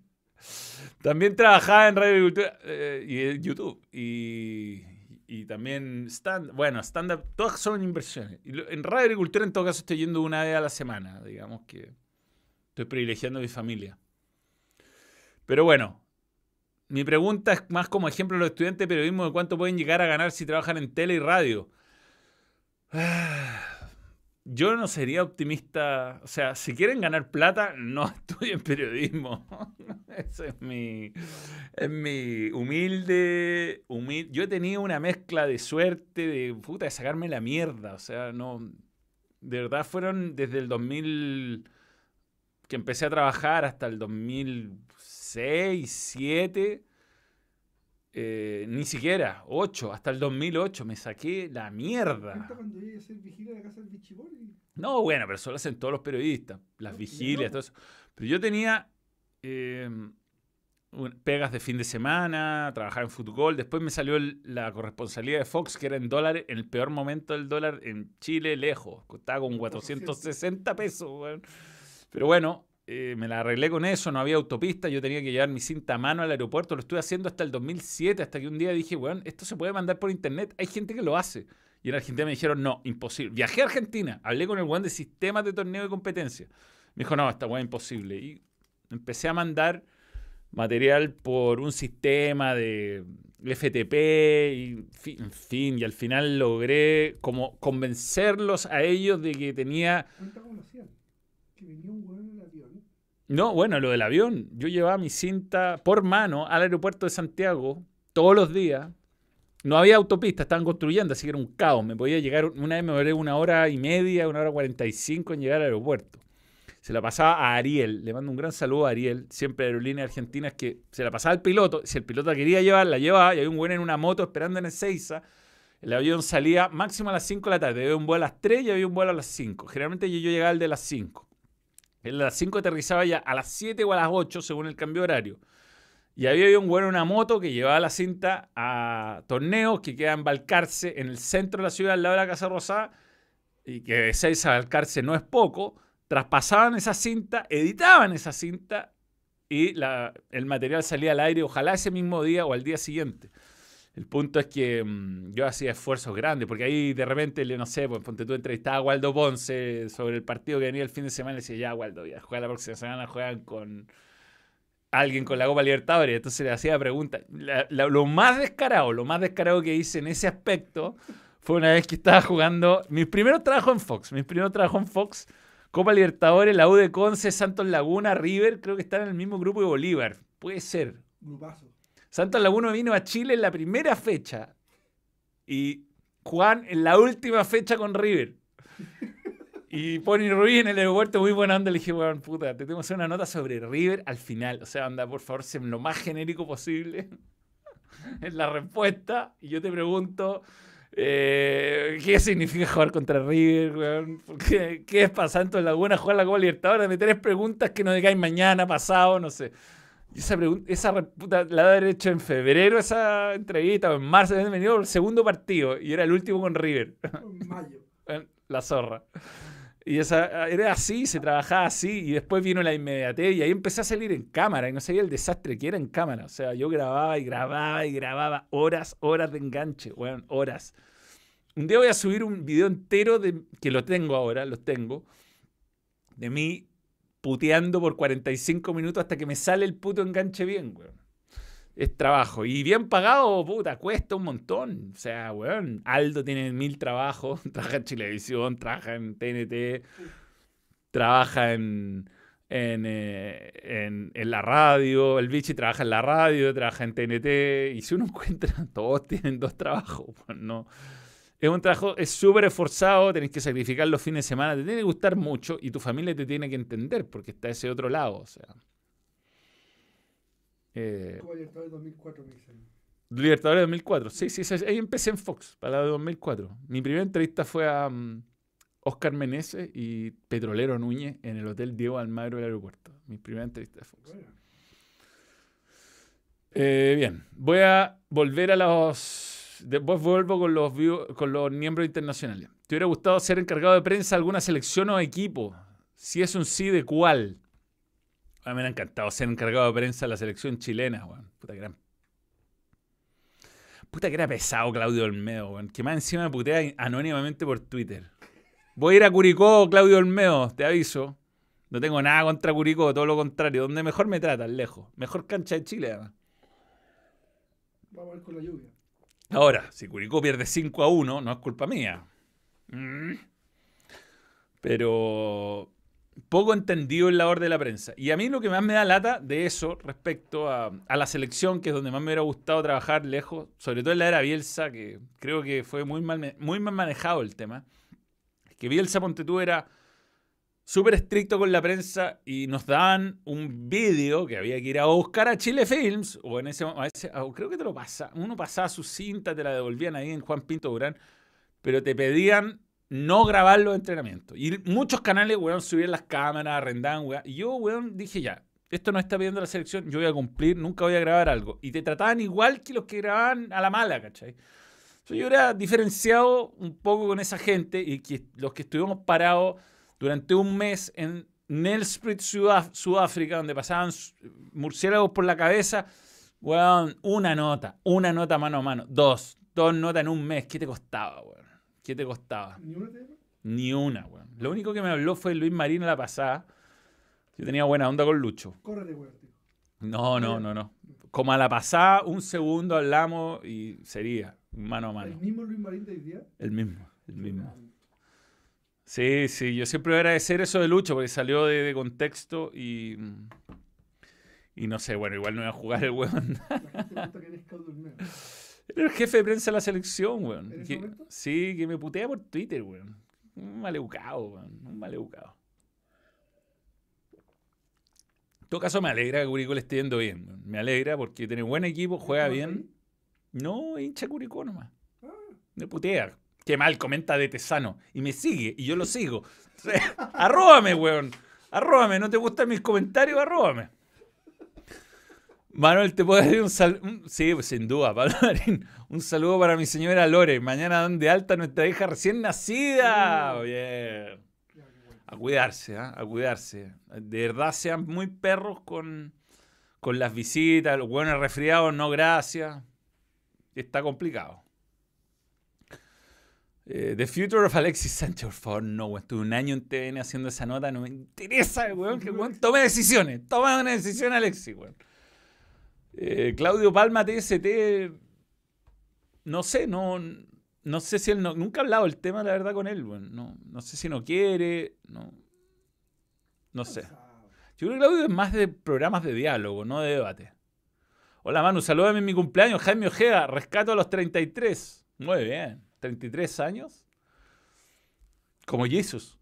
también trabajaba en Radio Agricultura eh, y en YouTube. Y, y también stand Bueno, stand-up. Todas son inversiones. En Radio Agricultura, en todo caso, estoy yendo una vez a la semana. Digamos que estoy privilegiando a mi familia. Pero bueno. Mi pregunta es más como ejemplo a los estudiantes de periodismo de cuánto pueden llegar a ganar si trabajan en tele y radio. Ah, Yo no sería optimista. O sea, si quieren ganar plata, no estudien periodismo. Ese es mi, es mi humilde, humil- Yo he tenido una mezcla de suerte, de puta, de sacarme la mierda. O sea, no. De verdad fueron desde el 2000 que empecé a trabajar hasta el 2006, 2007. Eh, ni siquiera, 8, hasta el 2008 me saqué la mierda. Cuando llegué a ser vigilante de la casa del Bichibori. No, bueno, pero eso lo hacen todos los periodistas, las No, vigilias, no. todo eso. Pero yo tenía eh, un- pegas de fin de semana, trabajaba en fútbol, después me salió el- la corresponsalía de Fox, que era en dólares, en el peor momento del dólar en Chile, lejos, costaba con 460 pesos, weón. Pero bueno, eh, me la arreglé con eso, no había autopista, yo tenía que llevar mi cinta a mano al aeropuerto, lo estuve haciendo hasta el 2007, hasta que un día dije, weón, esto se puede mandar por internet, hay gente que lo hace. Y en Argentina me dijeron, no, imposible. Viajé a Argentina, hablé con el weón de sistemas de torneo de competencia. Me dijo, no, esta weá es imposible. Y empecé a mandar material por un sistema de FTP, y, en fin, y al final logré como convencerlos a ellos de que tenía. Que venía un hueón en el avión. No, bueno, lo del avión. Yo llevaba mi cinta por mano al aeropuerto de Santiago todos los días. No había autopista, estaban construyendo, así que era un caos. Me podía llegar, una vez me demoré una hora y media, una hora cuarenta y cinco en llegar al aeropuerto. Se la pasaba a Ariel, le mando un gran saludo a Ariel, siempre aerolínea argentina, es que se la pasaba al piloto, si el piloto quería llevar, la llevaba, y había un buen en una moto esperando en Ezeiza. El avión salía máximo a las 5 de la tarde, había un vuelo a las 3 y había un vuelo a las 5. Generalmente yo, yo llegaba al de las 5. El de las 5 aterrizaba ya a las 7 o a las 8 según el cambio horario. Y había un güey en una moto que llevaba la cinta a torneos que quedan en Balcarce, en el centro de la ciudad, al lado de la Casa Rosada, y que de 6 a Balcarce no es poco. Traspasaban esa cinta, editaban esa cinta y el material salía al aire, ojalá ese mismo día o al día siguiente. El punto es que mm, yo hacía esfuerzos grandes, porque ahí de repente, no sé, pues ponte tú entrevistaba a Waldo Ponce sobre el partido que venía el fin de semana y decía, ya Waldo, ya juega la próxima semana, juegan con alguien con la Copa Libertadores. Entonces le hacía preguntas. La- lo más descarado, lo más descarado que hice en ese aspecto fue una vez que estaba jugando mis primeros trabajos en Fox, mis primeros trabajos en Fox, Copa Libertadores, la U de Conce, Santos Laguna, River, creo que están en el mismo grupo de Bolívar. Puede ser. Grupazo. Santos Laguna vino a Chile en la primera fecha y Juan en la última fecha con River. Y Pony Ruiz en el aeropuerto, muy buena onda, le dije, weón, puta, te tengo que hacer una nota sobre River al final. O sea, anda, por favor, sé lo más genérico posible en la respuesta. Y yo te pregunto, eh, ¿qué significa jugar contra River, weón? ¿Por ¿Qué, ¿Qué es para Santos Laguna jugar la Copa Libertadores? Me tres preguntas que no decaen mañana, pasado, no sé. Y esa pregunta, esa puta, la haber hecho en febrero esa entrevista, o en marzo, habían venido el segundo partido y era el último con River, En mayo. la zorra. Y esa, era así, se trabajaba así, y después vino la inmediatez, y ahí empecé a salir en cámara, y no sabía el desastre que era en cámara. O sea, yo grababa y grababa y grababa horas, horas de enganche, weón, horas. Un día voy a subir un video entero de, que lo tengo ahora, los tengo, de mí puteando por 45 minutos hasta que me sale el puto enganche bien, weón. Es trabajo. Y bien pagado, puta, cuesta un montón. O sea, weón, Aldo tiene mil trabajos, trabaja en Chilevisión, trabaja en TNT. trabaja en, en, eh, en, en la radio, el bichi trabaja en la radio, trabaja en TNT, y si uno encuentra, todos tienen dos trabajos, pues no. Es un trabajo, es súper esforzado, tenés que sacrificar los fines de semana, te tiene que gustar mucho y tu familia te tiene que entender porque está ese otro lado, o sea. Eh, Libertadores 2004 me dicen. Libertadores 2004. Sí, sí, sí, ahí empecé en Fox, para la de 2004. Mi primera entrevista fue a mm, Oscar Meneses y Petrolero Núñez en el Hotel Diego Almagro del aeropuerto. Mi primera entrevista de Fox. Bueno, Eh, bien, voy a volver a los. Después vuelvo con los, con los miembros internacionales. ¿Te hubiera gustado ser encargado de prensa alguna selección o equipo? Si es un sí, ¿de cuál? A mí me hubiera encantado ser encargado de prensa de la selección chilena, weón. Puta que era. Puta que era pesado Claudio Olmedo, weón. Que más encima me putea anónimamente por Twitter. Voy a ir a Curicó, Claudio Olmedo, te aviso. No tengo nada contra Curicó, todo lo contrario. Donde mejor me tratan, lejos. Mejor cancha de Chile, además. vamos a ver con la lluvia. Ahora, si Curicó pierde 5 a 1, no es culpa mía. Mm. Pero poco entendido el labor de la prensa. Y a mí lo que más me da lata de eso respecto a, a la selección, que es donde más me hubiera gustado trabajar lejos, sobre todo en la era Bielsa, que creo que fue muy mal, muy mal manejado el tema, que Bielsa, ponte tú, era súper estricto con la prensa y nos daban un vídeo que había que ir a buscar a Chile Films, o en ese momento, creo que te lo pasa, uno pasaba su cinta, te la devolvían ahí en Juan Pinto Durán, pero te pedían no grabar los entrenamientos. Y muchos canales, weón, subían las cámaras, arrendaban, weón. Y yo, weón, dije ya, esto no está pidiendo la selección, yo voy a cumplir, nunca voy a grabar algo. Y te trataban igual que los que grababan a la mala, ¿cachai? Yo era diferenciado un poco con esa gente y los que estuvimos parados durante un mes en Nelspruit, Sudáfrica, donde pasaban murciélagos por la cabeza, weón, una nota, una nota mano a mano, dos, dos notas en un mes, ¿qué te costaba, weón? ¿Qué te costaba? ¿Ni una? Ni una, weón. Lo único que me habló fue Luis Marino la pasada. Yo tenía buena onda con Lucho. Córrete, weón. tío. No, no, no, no. Como a la pasada, un segundo hablamos y sería mano a ¿El mano. mismo Luis Marín de hoy día? El mismo, el mismo. Sí, sí, yo siempre voy a agradecer eso de Lucho porque salió de, de contexto y. Y no sé, bueno, igual no iba a jugar el weón. Era el jefe de prensa de la selección, weón. ¿En ese Que- momento? sí, que me putea por Twitter, weón. Un maleducado, weón. Un maleducado. En todo caso, me alegra que Curicó le esté yendo bien. weón. Me alegra porque tiene buen equipo, juega ¿Estabas bien. No, hincha Curicó nomás. Ah, Me putea. Qué mal, comenta de Tesano. Y me sigue, y yo lo sigo. arróbame, weón. Arróbame. ¿No te gustan mis comentarios? Arróbame. Manuel, ¿te puedo decir un saludo? Sí, pues, sin duda, Pablo Marín. Un saludo para mi señora Lore. Mañana dan de alta a nuestra hija recién nacida. Uh. Bien. bueno. A cuidarse, ¿ah? a cuidarse. De verdad sean muy perros con, con las visitas, los buenos resfriados, no gracias. Está complicado. Eh, The Future of Alexis Sánchez, por favor, no, weón. Estuve un año en TVN haciendo esa nota, no me interesa, weón. Que weón tome decisiones. Toma una decisión, Alexis, weón. Eh, Claudio Palma, TST. No sé, no. No sé si él no, nunca he hablado el tema, la verdad, con él, weón. No, no sé si no quiere, no. No sé. Yo creo que Claudio es más de programas de diálogo, no de debate. Hola Manu, salúdame en mi cumpleaños, Jaime Ojeda, rescato a los 33. Muy bien, 33 años. Como Jesús.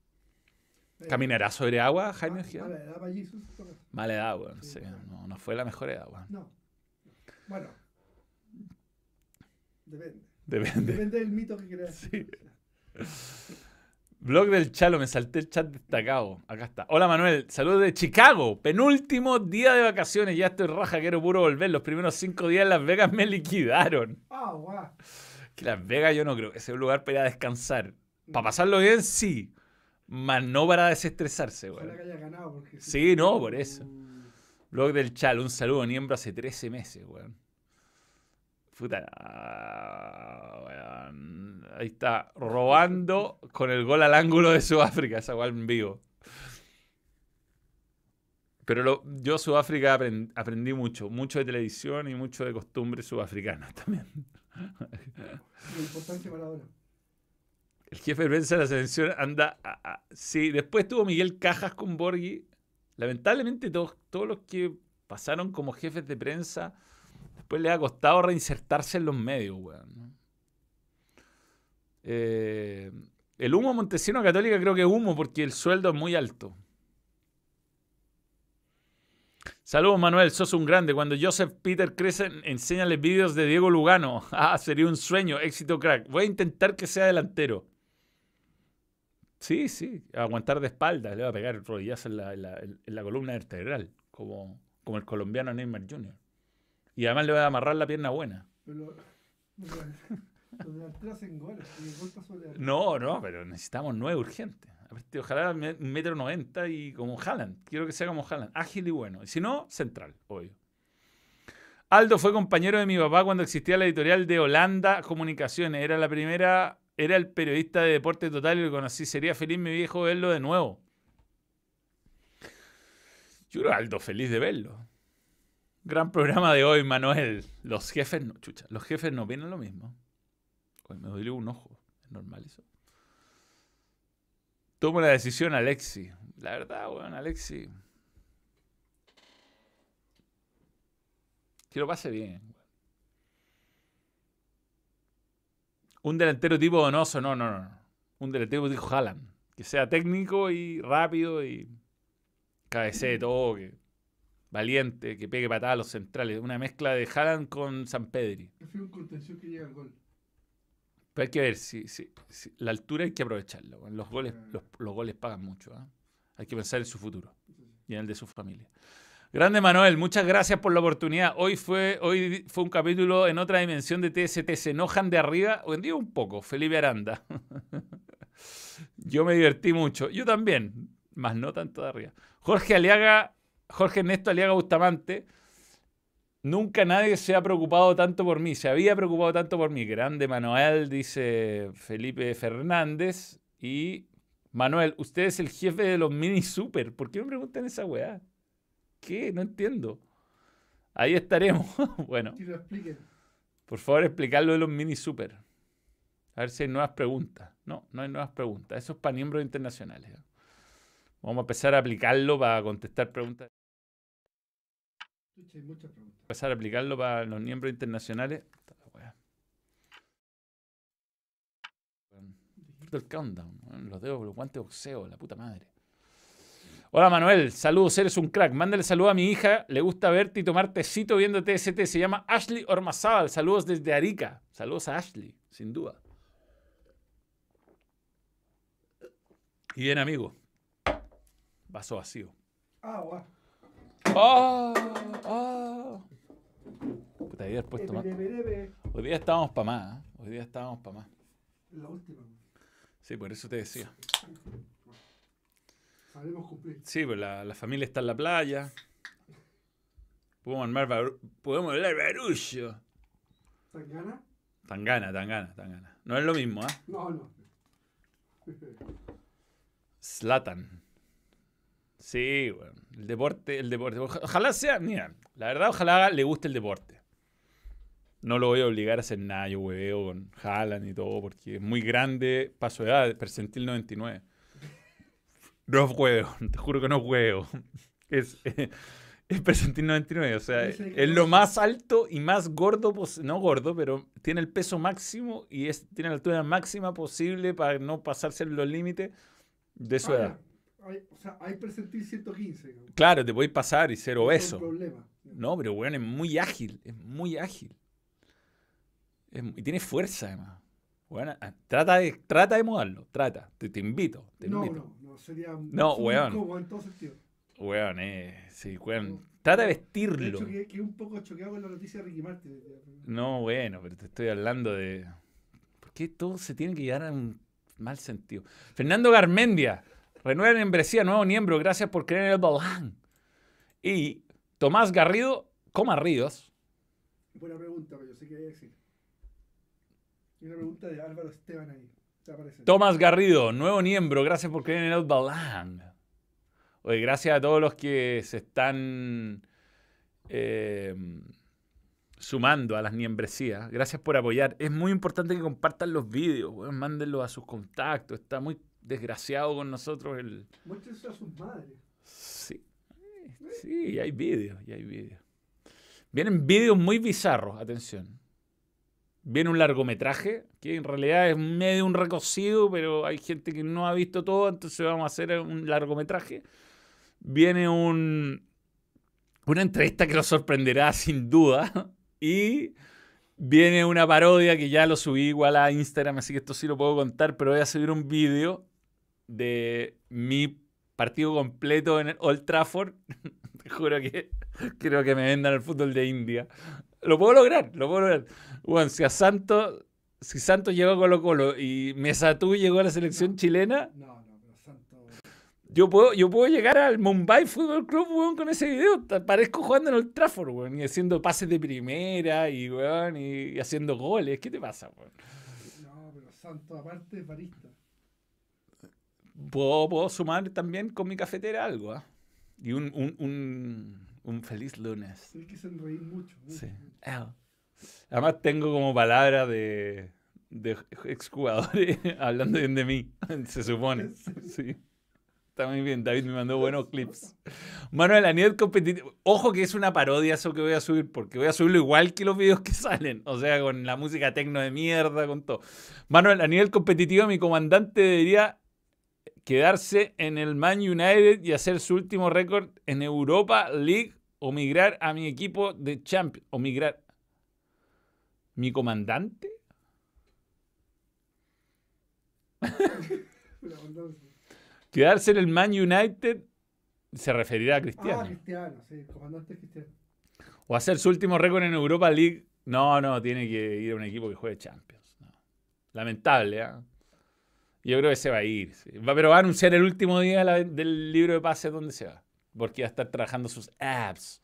Eh, ¿Caminará sobre agua, Jaime Ojeda? Mala edad para caso. Mala edad, weón. Sí, no, no fue la mejor edad, weón. No. Bueno. Depende. Depende. Depende del mito que creas. Sí. Blog del Chalo, me salté el chat destacado. Acá está. Hola Manuel, saludos de Chicago. Penúltimo día de vacaciones. Ya estoy raja, quiero puro volver. Los primeros cinco días en Las Vegas me liquidaron. Ah, guau. Que Las Vegas yo no creo que sea un lugar para ir a descansar. Para pasarlo bien, sí. Mas no para desestresarse, Ojalá weón. que haya ganado. Porque si- Sí, no, por eso. Blog del Chalo, un saludo, miembro hace 13 meses, weón. Puta. ah, weón. Ahí está, robando con el gol al ángulo de Sudáfrica, esa weón en vivo. Pero lo- yo Sudáfrica aprend- aprendí mucho, mucho de televisión y mucho de costumbres sudafricanas también. Lo importante para ahora. El jefe de prensa de la selección anda. sí, después tuvo Miguel Cajas con Borghi. Lamentablemente, todos, todos los que pasaron como jefes de prensa, después les ha costado reinsertarse en los medios. Eh, el humo Montesino Católica creo que es humo porque el sueldo es muy alto. Saludos Manuel, sos un grande. Cuando Joseph Peter crece, enséñale vídeos de Diego Lugano. Ah, sería un sueño, éxito crack. Voy a intentar que sea delantero. Sí, sí, aguantar de espaldas, le va a pegar rodillazo en la, en la, columna vertebral, como, como el colombiano Neymar Jr. Y además le va a amarrar la pierna buena. no, no, pero necesitamos nueve urgentes. Ojalá metro noventa y como Haaland. Quiero que sea como Haaland. Ágil y bueno. Y si no, central, obvio. Aldo fue compañero de mi papá cuando existía la editorial de Holanda Comunicaciones. Era la primera era el periodista de Deporte Total y lo conocí. Sería feliz mi viejo verlo de nuevo. Yo era Aldo feliz de verlo. Gran programa de hoy, Manuel. Los jefes no, chucha, los jefes no vienen lo mismo. Hoy me dolió un ojo. Es normal eso. Tomo la decisión, Alexi. La verdad, bueno, Alexi. Que lo pase bien. Un delantero tipo Donoso, no, no, no. Un delantero tipo Haaland. Que sea técnico y rápido y cabecee todo, que valiente, que pegue patada a los centrales. Una mezcla de Haaland con San Pedri. Un contención que llega al gol. Pero hay que ver, si, si, la altura hay que aprovecharlo. Los goles, los, goles pagan mucho. ¿ah? Hay que pensar en su futuro y en el de su familia. Grande Manuel, muchas gracias por la oportunidad. Hoy fue, hoy fue un capítulo en otra dimensión de TST. ¿Se enojan de arriba? Hoy en día un poco. Felipe Aranda. Yo me divertí mucho. Yo también, más no tanto de arriba. Jorge Aliaga, Jorge Ernesto Aliaga Bustamante. Nunca nadie se ha preocupado tanto por mí. Se había preocupado tanto por mí. Grande Manuel, dice Felipe Fernández. Y Manuel, usted es el jefe de los mini super. ¿Por qué me preguntan esa weá? ¿Qué? No entiendo. Ahí estaremos. bueno. Por favor, explicarlo de los mini super. A ver si hay nuevas preguntas. No, no hay nuevas preguntas. Eso es para miembros internacionales. Vamos a empezar a aplicarlo para contestar preguntas. Hay muchas preguntas. Empezar a aplicarlo para los miembros internacionales. El countdown, los dedos, los guantes boxeo, la puta madre. Hola Manuel, saludos, eres un crack. Mándale saludo a mi hija, le gusta verte y tomar tecito viendo TST. Se llama Ashley Ormazábal. Saludos desde Arica. Saludos a Ashley, sin duda. Y bien, amigo. Vaso vacío. Ah, guau. Ah, ah. Puta, hoy día puesto más. Hoy día estábamos para más. ¿eh? Hoy día estábamos para más. La última. Sí, por eso te decía. Sabemos cumplir. Sí, pues la, la, familia está en la playa. Podemos armar podemos hablar barullo. ¿Tangana? Tangana, tangana, tangana. No es lo mismo, ¿ah? ¿eh? No, no. Slatan. Sí, bueno. El deporte, el deporte. Ojalá sea, mira, la verdad, ojalá le guste el deporte. No lo voy a obligar a hacer nada, yo hueveo con Haaland y todo, porque es muy grande, paso de edad, percentil 99. No es huevo, te juro que no es huevo. Es, es percentil 99, o sea, es lo más alto y más gordo, no gordo, pero tiene el peso máximo y es, tiene la altura máxima posible para no pasarse los límites de su ah, edad. Hay, o sea, hay percentil 115. Claro, te a pasar y ser obeso. No, problema. no pero bueno, es muy ágil, es muy ágil. y tiene fuerza además. Bueno, ah, trata de, trata de mudarlo, trata, te, te invito. Te no, invito. no, no, sería no, weón. en todo sentido. Weón, eh, sí, weón. Trata de vestirlo. De hecho, que, un poco choqueado con la noticia de Ricky Martin. No, bueno, pero te estoy hablando de... ¿Por qué todo se tiene que llevar a un mal sentido? Fernando Garmendia, renueva en membresía, nuevo miembro, gracias por creer en el balán. Y Tomás Garrido, coma Ríos. Buena pregunta, pero yo sé que hay que decir. Y una pregunta de Álvaro Esteban ahí. Tomás Garrido, nuevo miembro, gracias por creer en el balán. Oye, gracias a todos los que se están eh, sumando a las membresías. Gracias por apoyar. Es muy importante que compartan los vídeos, weón. Mándenlos a sus contactos. Está muy desgraciado con nosotros el... Muéstrense a sus madres. Sí. Sí, hay vídeos, y hay vídeos. Vienen vídeos muy bizarros, atención. Viene un largometraje, que en realidad es medio un recocido, pero hay gente que no ha visto todo, entonces vamos a hacer un largometraje. Viene un, una entrevista que lo sorprenderá sin duda. Y viene una parodia que ya lo subí igual a Instagram, así que esto sí lo puedo contar, pero voy a subir un vídeo de mi partido completo en el Old Trafford. Te juro que creo que me vendan el fútbol de India. Lo puedo lograr, lo puedo lograr. Bueno, si a Santos, si Santos llegó a Colo Colo y Mesatú llegó a la selección chilena, No. Yo puedo, yo puedo llegar al Mumbai Football Club, weón, con ese video. Parezco jugando en el Trafford, weón, y haciendo pases de primera y, weón, y, y haciendo goles. ¿Qué te pasa, weón? No, pero santo aparte es barista. Puedo, puedo sumar también con mi cafetera algo, ¿ah? Y un, un, un, un feliz lunes. Tiene que sonreír mucho. mucho, Sí. Además tengo como palabra de, de exjugadores hablando bien de mí, se supone. Sí. Está muy bien, David me mandó buenos clips. Manuel Aniel competitivo. Ojo que es una parodia eso que voy a subir, porque voy a subirlo igual que los videos que salen. O sea, con la música tecno de mierda, con todo. Manuel, a nivel competitivo, mi comandante debería quedarse en el Man United y hacer su último récord en Europa League o migrar a mi equipo de Champions. O migrar. ¿Mi comandante? Quedarse en el Man United se referirá a Ah, Cristiano. Cristiano, sí, comandante Cristiano. O hacer su último récord en Europa League. No, no, tiene que ir a un equipo que juegue Champions. no. Lamentable, ¿ah? Yo creo que se va a ir. sí. Va- pero va a anunciar el último día la- del libro de pases dónde se va. Porque va a estar trabajando sus apps.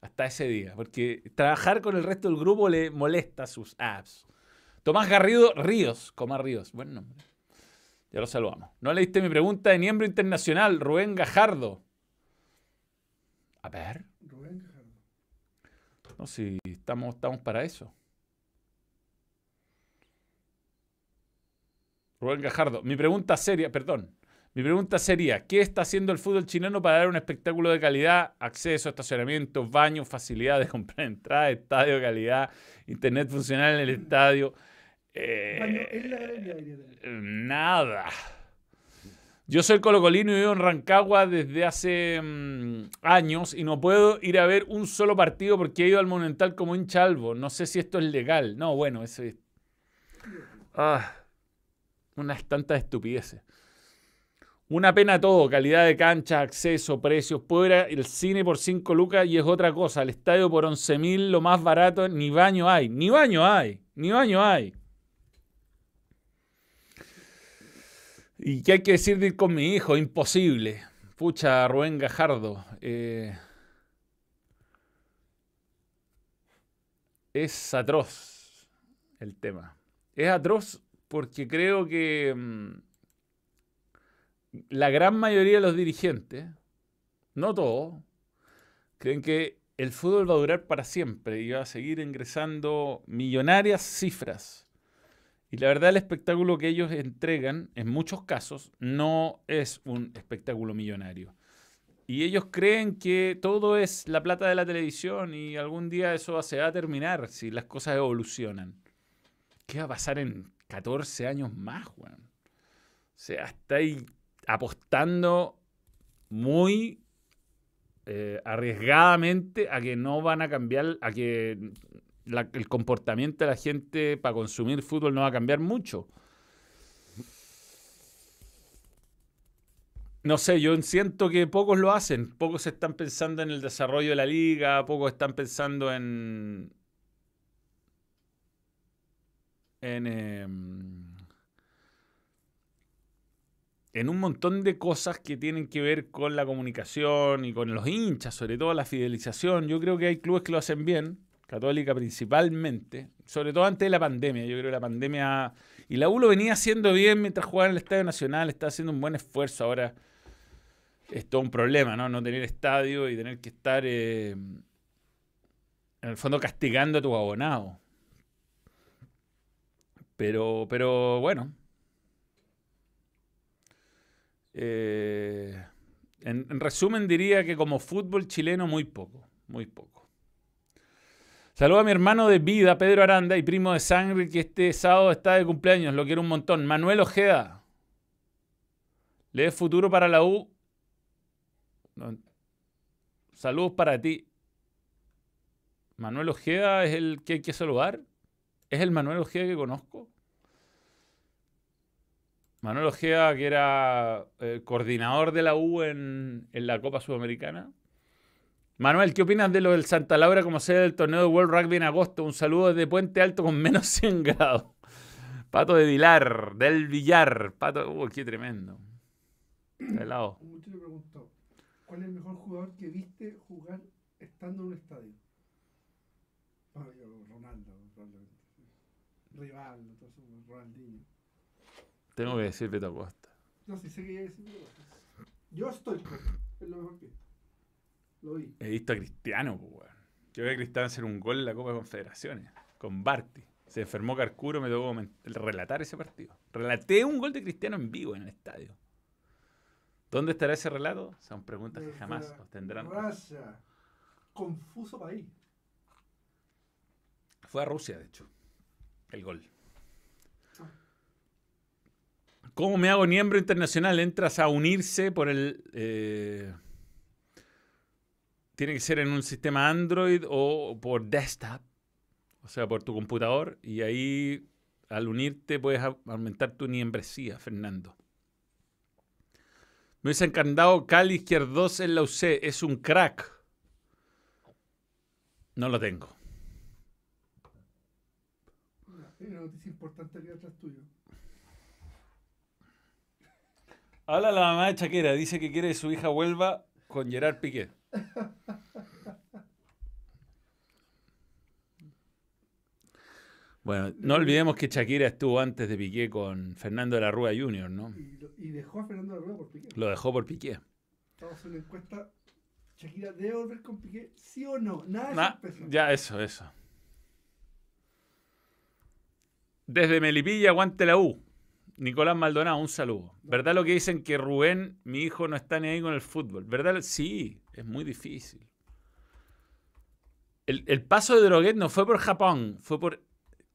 Hasta ese día. Porque trabajar con el resto del grupo le molesta sus apps. Tomás Garrido Ríos. Coma Ríos. Buen nombre. Ya lo saludamos. No leíste mi pregunta de miembro internacional, Rubén Gajardo. A ver. Rubén Gajardo. No, si estamos, estamos para eso. Rubén Gajardo, mi pregunta seria, perdón, mi pregunta sería, ¿qué está haciendo el fútbol chileno para dar un espectáculo de calidad, acceso, estacionamiento, baños, facilidad de comprar entrada, estadio de calidad, internet funcional en el estadio? Eh, en la tener. Nada. Yo soy colocolino y vivo en Rancagua desde hace mm, años y no puedo ir a ver un solo partido porque he ido al Monumental como hincha albo. No sé si esto es legal. No, bueno, eso es... Ah, unas tantas estupideces. Una pena todo, calidad de cancha, acceso, precios. Puedo ir al cine por 5 lucas y es otra cosa. Al estadio por 11 mil, lo más barato, ni baño hay. Ni baño hay. Ni baño hay. ¿Y qué hay que decir de ir con mi hijo? Imposible. Pucha, Rubén Gajardo. eh, es atroz el tema. Es atroz porque creo que mm, la gran mayoría de los dirigentes, no todos, creen que el fútbol va a durar para siempre y va a seguir ingresando millonarias cifras. Y la verdad el espectáculo que ellos entregan, en muchos casos, no es un espectáculo millonario. Y ellos creen que todo es la plata de la televisión y algún día eso se va a terminar si las cosas evolucionan. ¿Qué va a pasar en 14 años más, weón? O sea, está ahí apostando muy eh, arriesgadamente a que no van a cambiar, a que la- el comportamiento de la gente para consumir fútbol no va a cambiar mucho. No sé, yo siento que pocos lo hacen, pocos están pensando en el desarrollo de la liga, pocos están pensando en... en... em, en un montón de cosas que tienen que ver con la comunicación y con los hinchas, sobre todo la fidelización. Yo creo que hay clubes que lo hacen bien, Católica principalmente, sobre todo antes de la pandemia. Yo creo que la pandemia... Y la U lo venía haciendo bien mientras jugaba en el Estadio Nacional, está haciendo un buen esfuerzo. Ahora es todo un problema, ¿no? No tener estadio y tener que estar eh, en el fondo castigando a tu abonado. Pero, pero bueno. Eh, en resumen diría que como fútbol chileno muy poco, muy poco. Saludo a mi hermano de vida, Pedro Aranda, y primo de sangre, que este sábado está de cumpleaños. Lo quiero un montón. Manuel Ojeda. ¿Le futuro para la U? Saludos para ti. Manuel Ojeda es el que hay que saludar. ¿Es el Manuel Ojeda que conozco? Manuel Ojeda, que era eh, coordinador de la U en, en la Copa Sudamericana. Manuel, ¿qué opinas de lo del Santa Laura como sede del torneo de World Rugby en agosto? Un saludo desde Puente Alto con menos 100 grados. Pato de Vilar, del Villar. Pato, uy, qué tremendo. Helado. Mucho le preguntó, ¿cuál es el mejor jugador que viste jugar estando en un estadio? Ronaldo, probablemente. sí. Rivaldo, Ronaldinho. Tengo que decir Beto Acosta. No, sí sé que iba a decir Yo estoy con es lo mejor que Lo vi. He visto a Cristiano, pues, weón. Yo vi a Cristiano hacer un gol en la Copa de Confederaciones con Barty. Se enfermó Carcuro, me tocó relatar ese partido. Relaté un gol de Cristiano en vivo en el estadio. ¿Dónde estará ese relato? Son preguntas que jamás la obtendrán. Russia. Confuso país. Fue a Rusia, de hecho, el gol. ¿Cómo me hago miembro internacional? Entras a unirse por el... eh, tiene que ser en un sistema Android o por desktop, o sea, por tu computador, y ahí al unirte puedes aumentar tu membresía, Fernando. Me hubiese encantado Cali Izquierdos en la UC, es un crack. No lo tengo. Hay una noticia importante aquí atrás tuyo. Habla la mamá de Shakira, dice que quiere que su hija vuelva con Gerard Piqué. Bueno, no olvidemos que Shakira estuvo antes de Piqué con Fernando de la Rúa Jr., ¿no? Y, lo- y dejó a Fernando de la Rueda por Piqué. Lo dejó por Piqué. Estamos en una encuesta. Shakira debe volver con Piqué, sí o no. Nada de Ah, sorpresa. ya, eso, eso. Desde Melipilla, aguante la U. Nicolás Maldonado, un saludo. ¿Verdad lo que dicen que Rubén, mi hijo, no está ni ahí con el fútbol? ¿Verdad? Sí, es muy difícil. El, el paso de Droguet no fue por Japón, fue por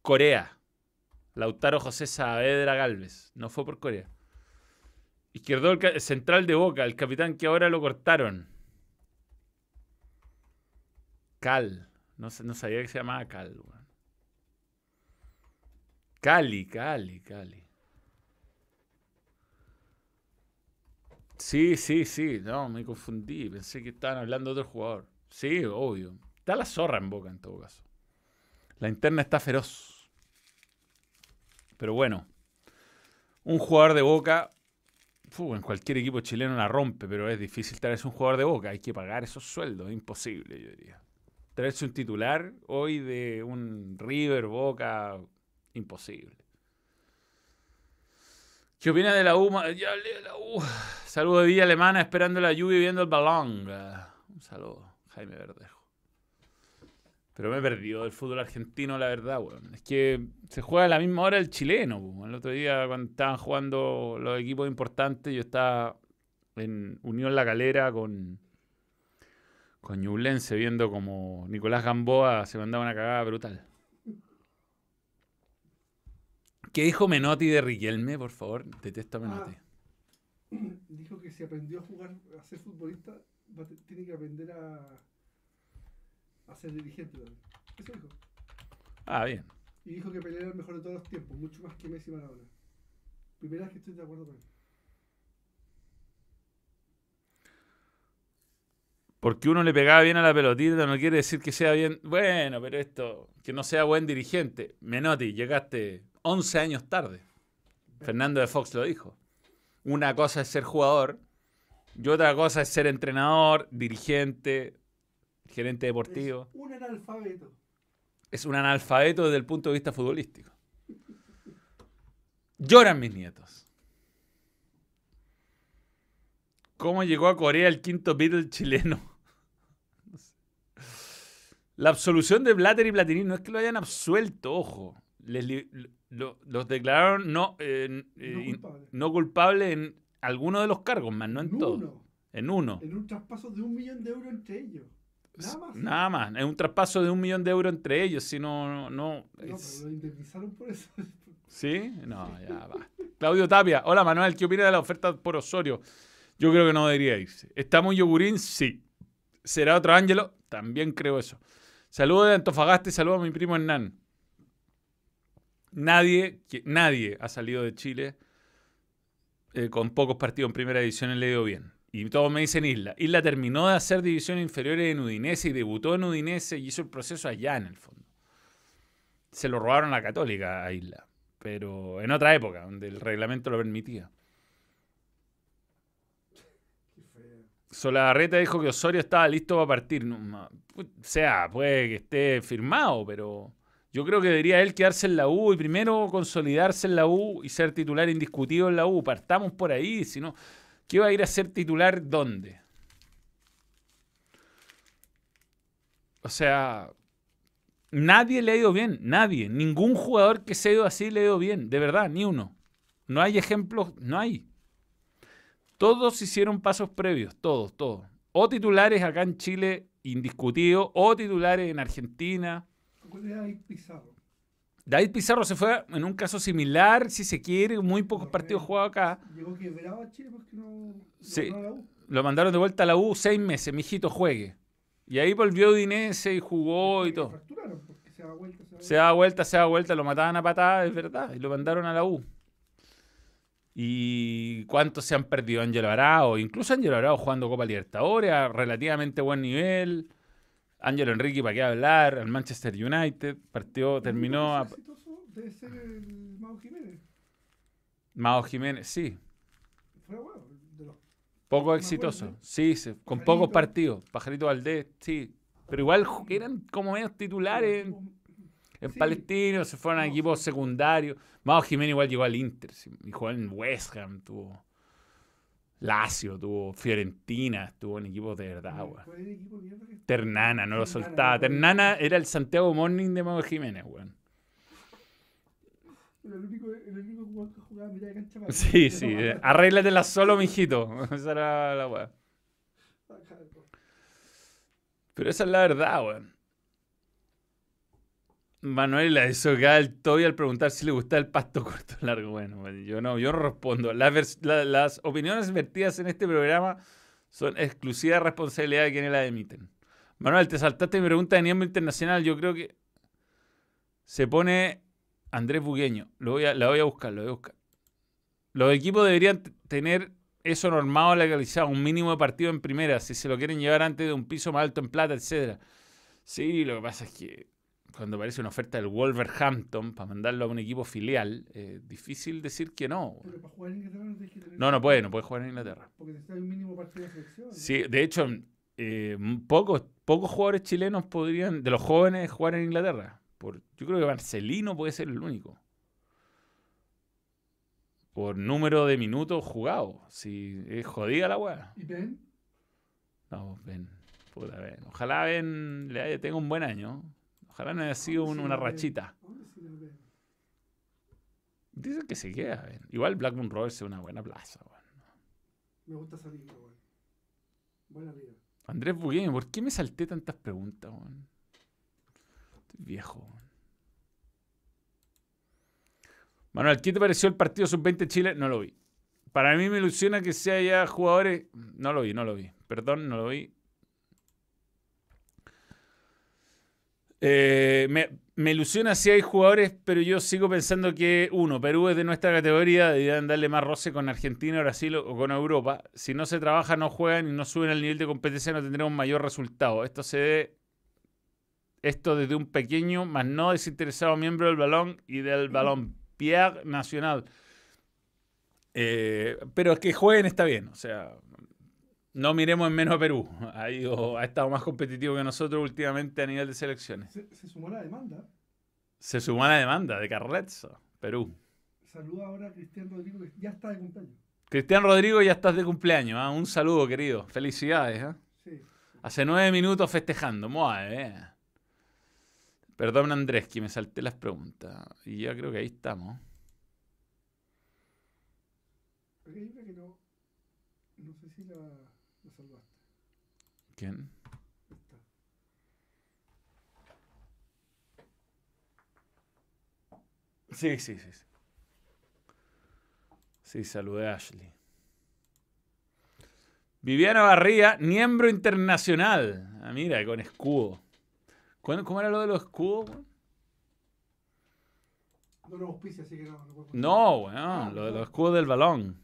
Corea. Lautaro José Saavedra Galvez, no fue por Corea. Izquierdo, central de Boca, el capitán que ahora lo cortaron. Cal. No, no sabía que se llamaba Cal. Cali, Cali, Cali. Sí, sí, sí. No, me confundí. Pensé que estaban hablando de otro jugador. Sí, obvio. Está la zorra en boca en todo caso. La interna está feroz. Pero bueno. Un jugador de boca. en cualquier equipo chileno la rompe, pero es difícil traerse un jugador de boca. Hay que pagar esos sueldos. Imposible, yo diría. Traerse un titular hoy de un River, Boca, imposible. ¿Qué opina de la U? Ya de. Saludo de Villa Alemana esperando la lluvia y viendo el balón. Un saludo, Jaime Verdejo. Pero me he perdido del fútbol argentino, la verdad, weón. Es que se juega a la misma hora el chileno. weón. El otro día, cuando estaban jugando los equipos importantes, yo estaba en Unión La Calera con, con viendo como Nicolás Gamboa se mandaba una cagada brutal. ¿Qué dijo Menotti de Riquelme, por favor? Detesto a Menotti. Dijo que si aprendió a jugar, a ser futbolista, va tiene que aprender a, a ser dirigente también. Eso dijo. Ah, bien. Y dijo que Pelé era el mejor de todos los tiempos, mucho más que Messi y Maradona. Primera vez que estoy de acuerdo con él. Porque uno le pegaba bien a la pelotita no quiere decir que sea bien. Bueno, pero esto, que no sea buen dirigente. Menotti, llegaste 11 años tarde. Fernando de Fox lo dijo. Una cosa es ser jugador y otra cosa es ser entrenador, dirigente, gerente deportivo. Es un analfabeto. Es un analfabeto desde el punto de vista futbolístico. Lloran mis nietos. ¿Cómo llegó a Corea el quinto Beatle chileno? No sé. La absolución de Blatter y Platini no es que lo hayan absuelto, ojo. Les lo- los declararon no, eh, eh, No culpable. no en alguno de los cargos, más no en En todos. uno, En uno. En un traspaso de un millón de euros entre ellos. Nada más. Nada más. Es un traspaso de un millón de euros entre ellos. Si no, no. no, No, es- pero lo indemnizaron por eso. ¿Sí? No, ya va. Claudio Tapia. Hola Manuel, ¿qué opina de la oferta por Osorio? Yo creo que no debería irse. ¿Está muy yogurín? Sí. ¿Será otro Ángelo? También creo eso. Saludos de Antofagasta y saludos a mi primo Hernán. Nadie, nadie ha salido de Chile eh, con pocos partidos en primera división y le ido bien. Y todos me dicen Isla. Isla terminó de hacer divisiones inferiores en Udinese y debutó en Udinese y hizo el proceso allá en el fondo. Se lo robaron a la Católica a Isla, pero en otra época, donde el reglamento lo permitía. Solagarreta dijo que Osorio estaba listo para partir. O sea, puede que esté firmado, pero yo creo que debería él quedarse en la U y primero consolidarse en la U y ser titular indiscutido en la U. Partamos por ahí, si no, ¿qué va a ir a ser titular dónde? O sea, nadie le ha ido bien, nadie. Ningún jugador que se ha ido así le ha ido bien, de verdad, ni uno. No hay ejemplos, no hay. Todos hicieron pasos previos, todos, todos. O titulares acá en Chile indiscutidos, o titulares en Argentina. ¿Cuál era ahí Pizarro? David Pizarro se fue en un caso similar, si se quiere, muy pocos partidos jugados acá. Llegó quebrado a Chile porque no. Sí. no la U. Lo mandaron de vuelta a la U seis meses, mijito, juegue. Y ahí volvió a Udinese y jugó y todo. Se da vuelta. Se da Se da vuelta, se da vuelta, lo mataban a patadas, es verdad, y lo mandaron a la U. ¿Y cuántos se han perdido? Ángelo Arao, incluso Ángelo Arao jugando Copa Libertadores a relativamente buen nivel. Ángelo Enrique, ¿para qué hablar? Al Manchester United, partió, terminó a debe ser el Mau Jiménez. Mao Jiménez, sí, Fuera bueno, de los poco exitoso, sí, sí, con pocos partidos. Pajarito Valdés, sí, pero igual eran como medios titulares en, en Sí. Palestino, se fueron a equipos secundarios. Mao Jiménez igual llegó al Inter y jugó en West Ham, tuvo Lazio, tuvo Fiorentina, estuvo en equipos de verdad, weón. ¿Cuál era el equipo de mierda que- Ternana, no lo soltaba. Ternana era el Santiago Morning de Mao Jiménez, weón. Era el único, el único jugador que jugaba a mitad de cancha para Sí, sí, eh, arréglatela solo, mijito. Esa era la weá. Pero esa es la verdad, weón. Manuel la hizo caer el toy al preguntar si le gusta el pasto corto o largo. Bueno, weón, yo no, yo no respondo. Las, las opiniones vertidas en este programa son exclusiva responsabilidad de quienes las emiten. Manuel, te saltaste mi pregunta de nivel internacional. Yo creo que se pone Andrés Bugueño. Lo voy a, la voy a buscar, lo voy a buscar. Los equipos deberían tener eso normado, legalizado, un mínimo de partido en primera, si se lo quieren llevar antes de un piso más alto en plata, etcétera. Sí, lo que pasa es que cuando aparece una oferta del Wolverhampton para mandarlo a un equipo filial, es difícil decir que no. Pero para jugar en Inglaterra no tienes que tener. No, no puede, no puede jugar en Inglaterra. Porque necesitas un mínimo partido de selección. Sí, de hecho, eh, pocos, pocos jugadores chilenos podrían, de los jóvenes, jugar en Inglaterra. Por, yo creo que Marcelino puede ser el único. Por número de minutos jugados. Si es jodida la weá. ¿Y Ben? No, ven. Puta. Ojalá Ben le haya, tenga un buen año. Ojalá no haya sido un- una rachita. Dicen que se queda. Igual Blackburn Rovers es una buena plaza. Me gusta esa liga, weón. Buena liga. Andrés Bugueño, ¿por qué me salté tantas preguntas, weón? Estoy viejo. Manuel, ¿qué te pareció el partido sub-20 Chile? No lo vi. Para mí me ilusiona que sea ya jugadores. No lo vi, no lo vi. Perdón, no lo vi. Eh, me, me ilusiona si hay jugadores, pero yo sigo pensando que, uno, Perú es de nuestra categoría, deberían darle más roce con Argentina, Brasil o con Europa. Si no se trabaja, no juegan y no suben al nivel de competencia, no tendremos mayor resultado. Esto se debe esto desde un pequeño, más no desinteresado miembro del balón y del balón Pierre Nacional. Eh, pero que jueguen está bien, o sea, no miremos en menos a Perú. Ha, ido- ha estado más competitivo que nosotros últimamente a nivel de selecciones. Se, se sumó la demanda. Se sumó a la demanda de Carletzo, Perú. Saluda ahora a Cristian Rodrigo, que ya está de cumpleaños. Cristian Rodrigo, ya estás de cumpleaños. ¿ah? Un saludo, querido. Felicidades. ¿ah? Sí. Hace nueve minutos festejando. Muy bien. Perdón, Andrés, que me salté las preguntas. Y ya creo que ahí estamos. Hay una que no. No sé si la salvaste. ¿Quién? Esta. Sí, sí, sí. Sí, sí saludé a Ashley. Viviana Barría, miembro internacional. Ah, mira, con escudo. ¿Cuándo- ¿Cómo era lo de los escudos? No lo auspicia, así que no. No. No, weón, Ah, lo de los escudos del balón.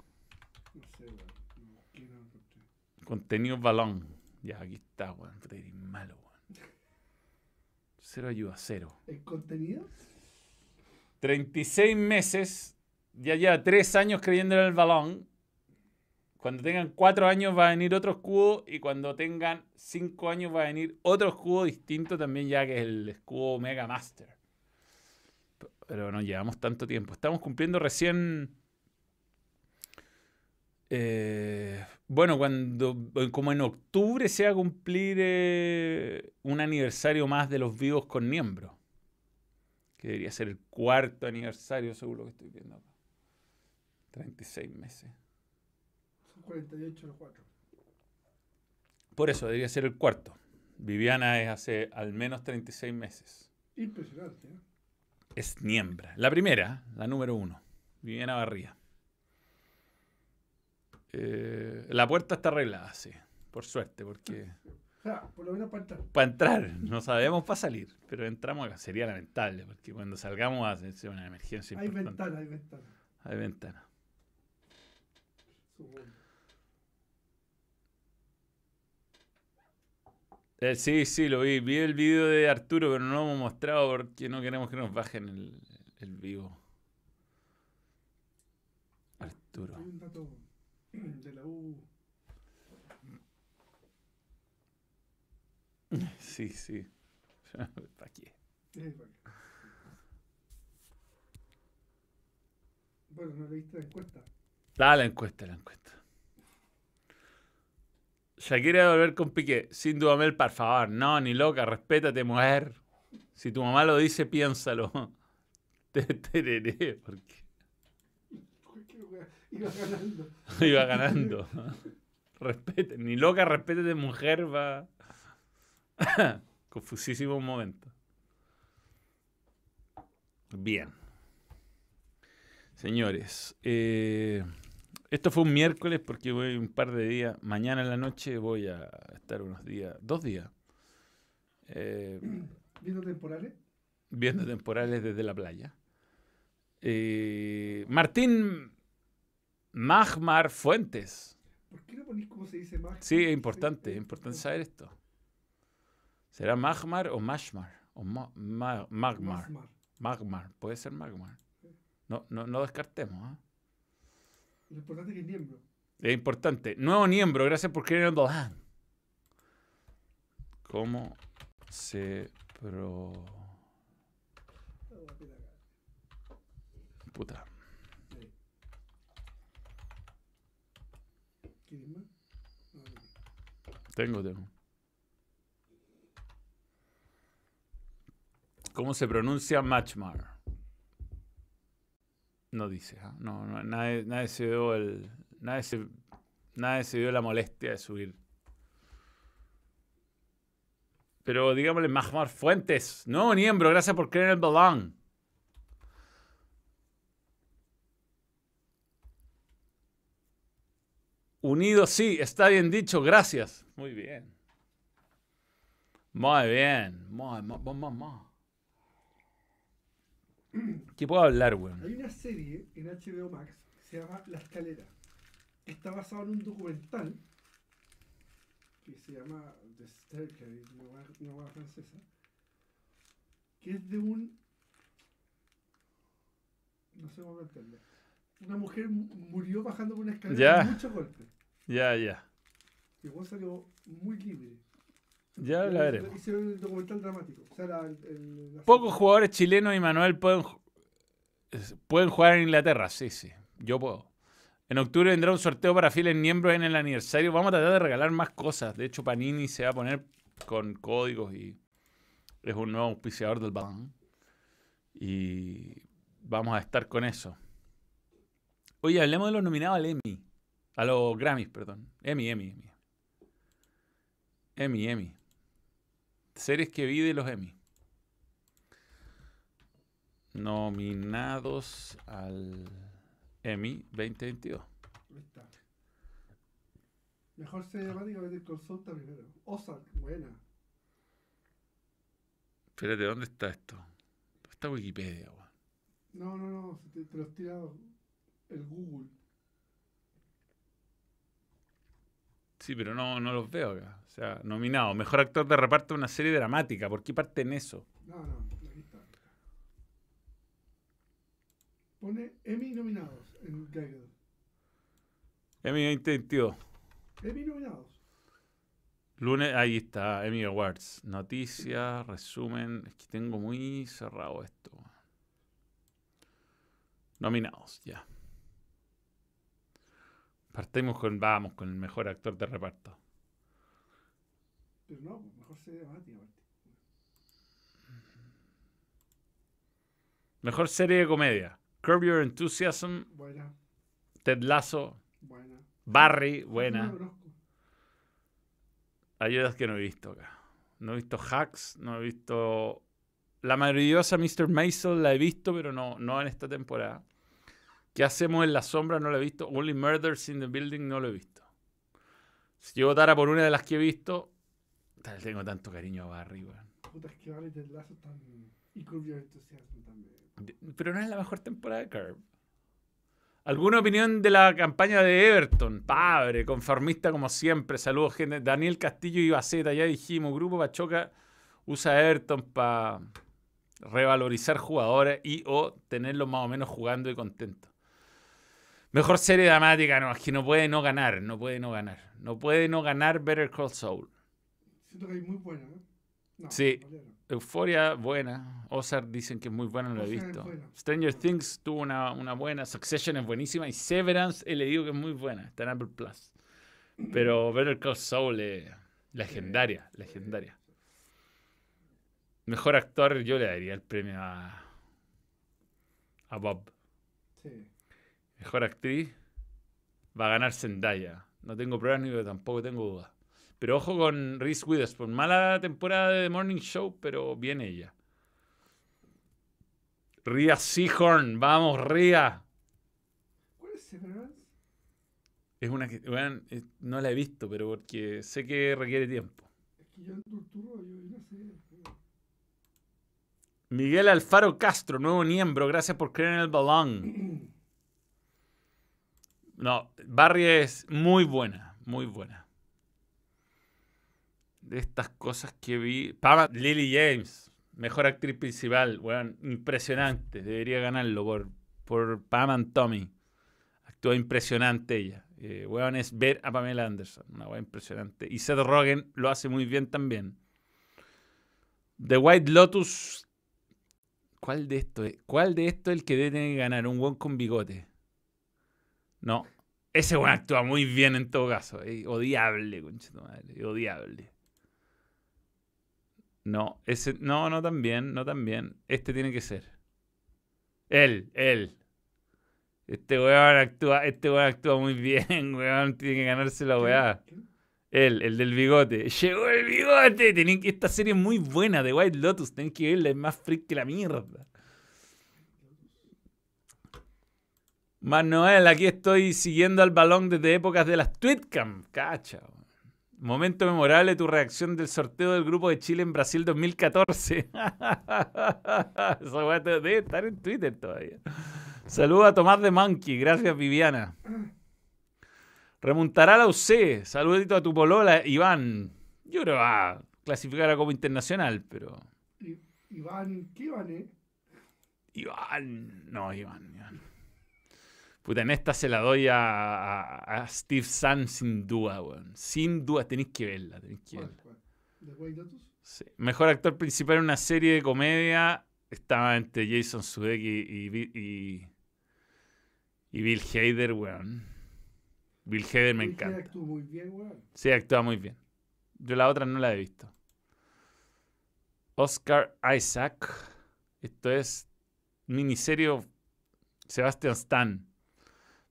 No sé, weón. No busqué, no lo encontré. Contenido balón. Ya, aquí está, weón. Eres malo, weón. Cero ayuda, cero. ¿El contenido? 36 meses, ya lleva 3 años creyendo en el balón. Cuando tengan 4 años va a venir otro escudo y cuando tengan 5 años va a venir otro escudo distinto también ya que es el escudo Mega Master. Pero no llevamos tanto tiempo. Estamos cumpliendo recién... eh, bueno, cuando como en octubre se va a cumplir eh, un aniversario más de los vivos con miembros que debería ser el cuarto aniversario, según lo que estoy viendo acá. 36 meses. Son 48 los 4. Por eso debería ser el cuarto. Viviana es hace al menos 36 meses. Impresionante, ¿eh? Es Niembra. La primera, la número uno. Viviana Barría. Eh, la puerta está arreglada, sí. Por suerte, porque O sea, por lo menos para entrar. para entrar no sabemos para salir, pero entramos acá. Sería lamentable, porque cuando salgamos a ser una emergencia Hay importante. ventana, hay ventana. Hay ventana. Eh, sí, sí, lo vi. Vi el video de Arturo, pero no lo hemos mostrado porque no queremos que nos bajen el, el vivo. Arturo. De la U. Sí, sí. ¿Para qué? eh, para. Bueno, no leíste la encuesta. Da la encuesta, la encuesta. Shakira volver con Piqué. Sin Dudamel, por favor. No, ni loca. Respétate, mujer. Si tu mamá lo dice, piénsalo. Te tereré, porque Iba ganando. iba ganando. Respete, ni loca, respétate, mujer, va. Confusísimo momento. Bien. Señores, eh, esto fue un miércoles porque voy un par de días. Mañana en la noche voy a estar unos días, dos días, eh, Viendo temporales. viendo temporales desde la playa. Eh, Martín Magmar Fuentes. ¿Por qué no ponís cómo se dice más? Sí, es importante, es importante saber esto. ¿Será Magmar o Mashmar? O Ma- Ma- Magmar. Magmar, puede ser Magmar. No, no, no descartemos. ¿ah? Lo importante es que es miembro. Es importante. Nuevo miembro, gracias por el Dolan. ¿Cómo se pro... Puta. Ahí. ¿Quieres más? No, no, no. Tengo, tengo. ¿Cómo se pronuncia Matchmar? No dice, ¿ah? no, no, nadie, nadie se dio el, nadie se, nadie se dio la molestia de subir. Pero digámosle Mahmar Fuentes, nuevo miembro, gracias por creer en el balón. Unido, sí, está bien dicho, gracias. Muy bien. Muy bien. Muy, muy, muy, muy. ¿Qué puedo hablar, weón? Hay una serie en HBO Max que se llama La Escalera. Está basado en un documental que se llama The Staircase, una hueá francesa, que es de un... No sé cómo meterlo. Una mujer mu- murió bajando por una escalera con muchos golpes. Ya, ya. Y salió muy libre. Ya la veremos. Hicieron el documental dramático. O sea, la, el- el- la Pocos jugadores chilenos y Manuel pueden, pueden jugar en Inglaterra. Sí, sí. Yo puedo. En octubre vendrá un sorteo para fieles miembros en el aniversario. Vamos a tratar de regalar más cosas. De hecho, Panini se va a poner con códigos y, Es un nuevo auspiciador del balón. Y vamos a estar con eso. Oye, hablemos de los nominados al Emmy. A los Grammys, perdón. Emmy, Emmy, Emmy. Emmy, Emmy. Series que vi de los Emmy. Nominados al Emmy 2022. Ahí está. Mejor serie dramática Better está primero. Ozark, buena. Espérate, ¿dónde está esto? ¿Dónde está Wikipedia, weón? No, no, no, te, te los tira el Google. Sí, pero no, no los veo acá. O sea, nominado. Mejor actor de reparto de una serie dramática. ¿Por qué parte en eso? No, no, aquí está. Pone Emmy nominados en Gaggle. Emmy 2022. Emmy nominados. Lunes, ahí está, Emmy Awards. Noticias, resumen. Es que tengo muy cerrado esto. Nominados, ya. Partimos con, vamos, con el mejor actor de reparto. Pero no, mejor serie dramática. Mejor serie de comedia. Curb Your Enthusiasm, Buena, Ted Lasso, buena. Barry, buena. otras que no he visto acá. No he visto Hacks, no he visto... La maravillosa Mr. Maisel la he visto, pero no, no en esta temporada. ¿Qué hacemos en la sombra? No la he visto. Only Murders in the Building no lo he visto. Si yo votara por una de las que he visto, tal, tengo tanto cariño a Barry, weón. Puta, es que Barry Ted Lasso están... Y Curb Your Enthusiasm también. Pero no es la mejor temporada de Curb. ¿Alguna opinión de la campaña de Everton? Padre, conformista como siempre. Saludos, gente. Daniel Castillo y Baceta, ya dijimos. Grupo Pachoca usa Everton para revalorizar jugadores y o tenerlos más o menos jugando y contentos. Mejor serie dramática, no, es que no puede no ganar, no puede no ganar. No puede no ganar Better Call Saul. Siento que hay muy buena, ¿no? No, Sí. Euforia, buena. Ozark dicen que es muy buena, no la he es visto. Stranger Things tuvo una, una buena. Succession es buenísima. Y Severance he leído que es muy buena. Está en Apple Plus. Pero Better Call Saul es legendaria, legendaria. Mejor actor, yo le daría el premio a, a Bob. Sí. Mejor actriz, va a ganar Zendaya. No tengo pruebas ni tampoco tengo dudas. Pero ojo con Reese Witherspoon. Mala temporada de The Morning Show, pero bien ella. Ria Seahorn, vamos, Ria. ¿Cuál es Severance? Es una que, eh, no la he visto, pero porque sé que requiere tiempo. Es que yo en Turturro, yo sé. Miguel Alfaro Castro, nuevo miembro, gracias por creer en el balón. No, Barry es muy buena, muy buena. De estas cosas que vi. Pama, Lily James, mejor actriz principal, weón, impresionante. Debería ganarlo por, por Pam and Tommy. Actúa impresionante ella. Eh, weón, es ver a Pamela Anderson, una weón impresionante. Y Seth Rogen lo hace muy bien también. The White Lotus ¿Cuál de esto es? ¿Cuál de esto es el que debe ganar? Un buen con bigote. No. Ese buen actúa muy bien en todo caso. eh. Odiable, conchito madre. Odiable. No, ese. No, no tan bien, no tan bien. Este tiene que ser. Él, él. Este weón actúa, este weón actúa muy bien, weón. Tiene que ganarse la weá. Él, el del bigote. Llegó el bigote. Tienen que, esta serie es muy buena de White Lotus. Tienen que verla, es más freak que la mierda. Manuel, aquí estoy siguiendo al balón desde épocas de las Tweetcam. Cacha. Momento memorable tu reacción del sorteo del grupo de Chile en Brasil 2014. Esa weá debe estar en Twitter todavía. Saludos a Tomás de Monkey. Gracias, Viviana. Remontará la UC. Saludito a tu polola, Iván. Yo creo que va a clasificar a como internacional, pero. Iván, ¿qué Iván, eh? Iván. No, Iván, Iván. Puta, en esta se la doy a, a- a Steve Sun sin duda, weón. Sin duda, tenéis que verla, tenéis que ¿Cuál, verla. ¿De White Lotus? Sí. Mejor actor principal en una serie de comedia estaba entre Jason Sudeikis y, y, y Bill Hader, weón. Bill Hader me Bill encanta. actuó muy bien, weón. Sí, actúa muy bien. Yo la otra no la he visto. Oscar Isaac. Esto es miniserie Sebastian Stan.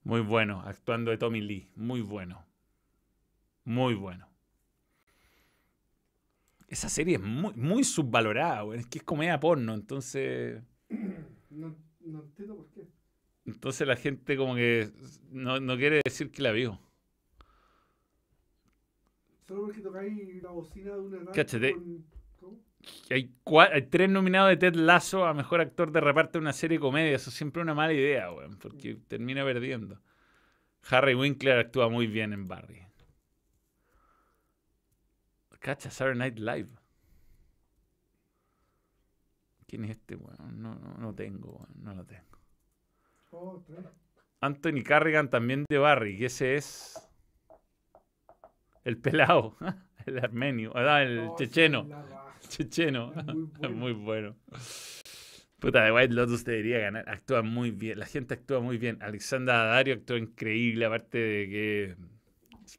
Muy bueno, actuando de Tommy Lee. Muy bueno. Muy bueno. Esa serie es muy, muy subvalorada, güey. Es que es comedia porno, entonces. No, no entiendo por qué. Entonces la gente como que no, no quiere decir que la vio. Solo porque tocáis la bocina de una Cáchate. con-. Hay, tres nominados de Ted Lasso a mejor actor de reparto de una serie de comedia. Eso es siempre una mala idea, weón, porque termina perdiendo. Harry Winkler actúa muy bien en Barry. Cacha, Saturday Night Live. ¿Quién es este, weón? No, no, no tengo, weón, no lo tengo. Oh. Anthony Carrigan también de Barry, que ese es el pelado, el armenio, ah, el Oh, checheno. Checheno. Muy bueno. Muy bueno. Puta, de White Lotus debería ganar. Actúa muy bien. La gente actúa muy bien. Alexandra Dario actúa increíble, aparte de que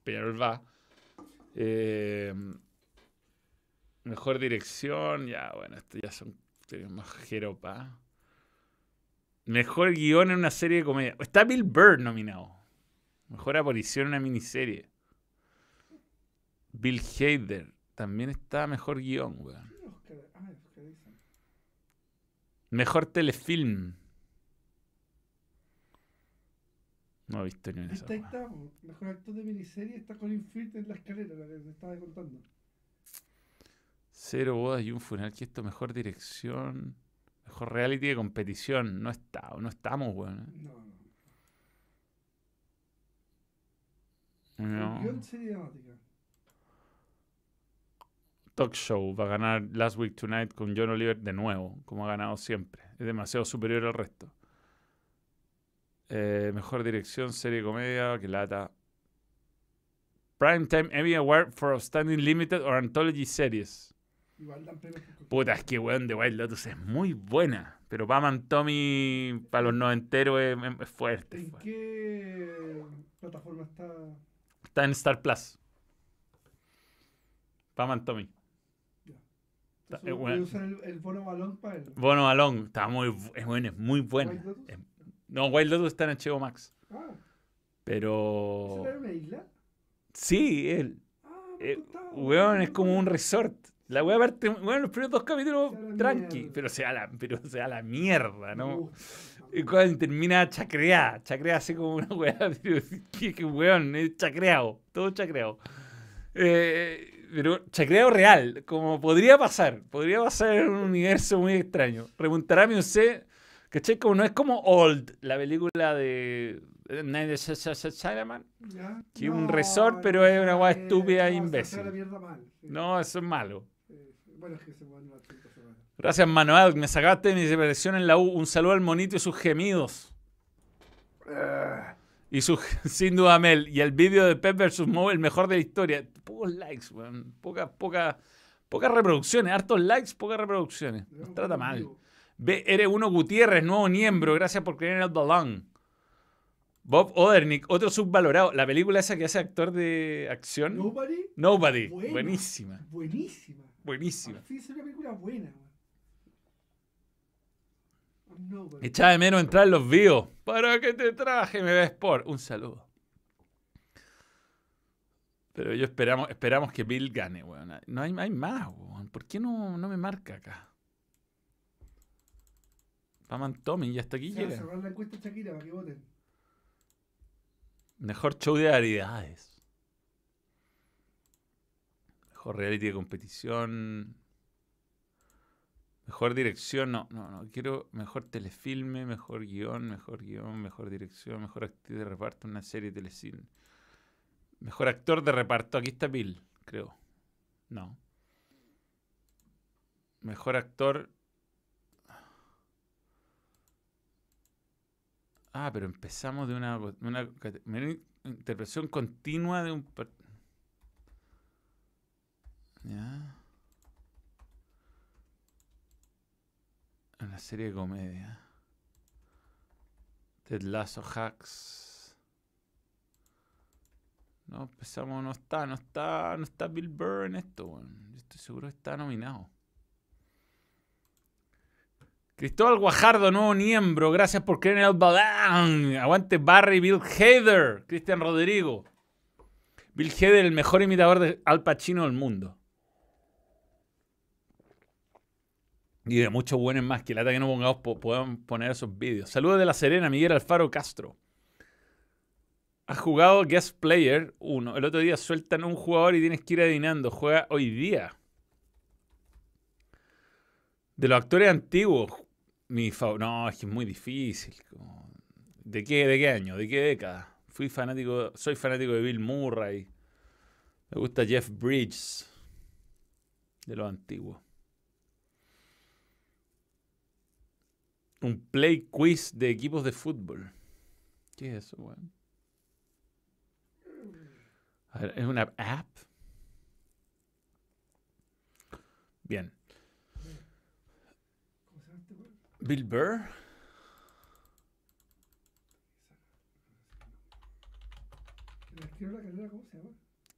Peñarol va. Eh, mejor dirección. Ya, bueno, esto ya son más jeropa. Mejor guion en una serie de comedia. Está Bill Burr nominado. Mejor aparición en una miniserie. Bill Hader. También está mejor guion, weón. Mejor telefilm. No he visto ni una Esta ahí está, po. mejor actor de miniserie está Colin Firth en la escalera, la que te estaba contando. Cero bodas y un funeral. ¿Qué esto? Mejor dirección. Mejor reality de competición. No está, no estamos, weón. No, no. No. Guión serie dramática. Talk Show va a ganar Last Week Tonight con John Oliver de nuevo, como ha ganado siempre. Es demasiado superior al resto. Eh, mejor dirección, serie de comedia, que lata. Primetime Emmy Award for Outstanding Limited or Anthology Series. Puta, es que weón, The Wild Lotus es muy buena. Pero Pam Tommy para los noventeros es, es- fuerte. ¿En qué plataforma está? Está en Star Plus. Pam Tommy. Eh, bueno. usar el, el bono balón para él. Bono Balón. Está muy, es, bueno, es muy? Es- no, Wild Lotus está en HBO Max. Ah, Pero. ¿esa era una isla? Sí, él. Ah, Eh, weón, es como un resort. La weá parte, weón, los primeros dos capítulos a tranqui, mierda. pero se da la, pero se da la mierda, ¿no? Y cuando termina chacreada, chacreada así como una weá, pero que, que weón, es chacreado, todo chacreado. Eh, pero chacreado real, como podría pasar, podría pasar en un universo muy extraño. Remontará mi usted, ¿cachai? Como no es como Old, la película de Night of Shyamalan. Ya. Que un resort, pero es una weá estúpida e imbécil. No, eso es malo. Bueno, es que se a. Gracias, Manuel. Me sacaste de mi depresión en la U. Un saludo al monito y sus gemidos. Y su, sin duda, Mel. Y el vídeo de Pep vs. Mo, el mejor de la historia. Pocos likes, weón. Pocas, pocas, pocas reproducciones. Hartos likes, pocas reproducciones. Nos trata mal. vivo. B. R1 Gutiérrez, nuevo miembro. Gracias por creer en el balón. Bob Odernick, otro subvalorado. La película esa que hace actor de acción. Nobody, Nobody. Buena. Buenísima. buenísima. Buenísima. Es una película buena. Echaba de menos entrar en los vivos. ¿Para qué te traje, me ves por? Un saludo. Pero yo esperamos, esperamos que Bill gane, weón. No hay, hay más, weón. ¿Por qué no, no me marca acá? Paman Tommy, y hasta aquí Se va a llega. cerrar la encuesta Shakira para que voten. Mejor show de variedades. Mejor reality de competición. Mejor dirección, no, no, no. Quiero mejor telefilme, mejor guion, mejor guion, mejor dirección, mejor actriz de reparto una serie de telecine. Mejor actor de reparto, aquí está Bill, creo. No. Mejor actor. Ah, pero empezamos de una, una una interpretación continua de un... per- Ya. Una serie de comedia. Ted Lasso Hacks. No, empezamos, no está, no está, no está Bill Burr en esto. Yo estoy seguro que está nominado. Cristóbal Guajardo, nuevo miembro. Gracias por creer en el balán. Aguante Barry Bill Hader. Cristian Rodrigo. Bill Hader, el mejor imitador de Al Pacino del mundo. Y de muchos buenos más. Que lata que no pongamos, po- podamos poner esos vídeos. Saludos de La Serena, Miguel Alfaro Castro. Has jugado Guest Player 1. El otro día sueltan un jugador y tienes que ir adivinando. Juega hoy día. De los actores antiguos, mi fa- No, es que es muy difícil. ¿De qué, ¿De qué año? ¿De qué década? Fui fanático, soy fanático de Bill Murray. Me gusta Jeff Bridges. De los antiguos. Un play quiz de equipos de fútbol. ¿Qué es eso, weón? ¿Es una app? Bien. Bill Burr.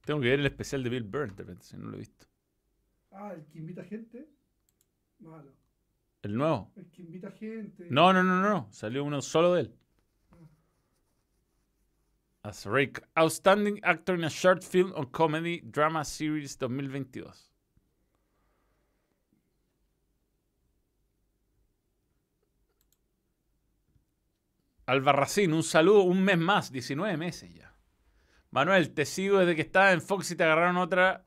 Tengo que ver el especial de Bill Burr, interpretación, no lo he visto. Ah, el que invita gente. Malo. ¿El nuevo? El que invita gente. No, no, no, no. Salió uno solo de él. As Rick. Outstanding Actor in a Short Film or Comedy Drama Series 2022. Albarracín, un saludo, un mes más, 19 meses ya. Manuel, te sigo desde que estabas en Fox y te agarraron otra.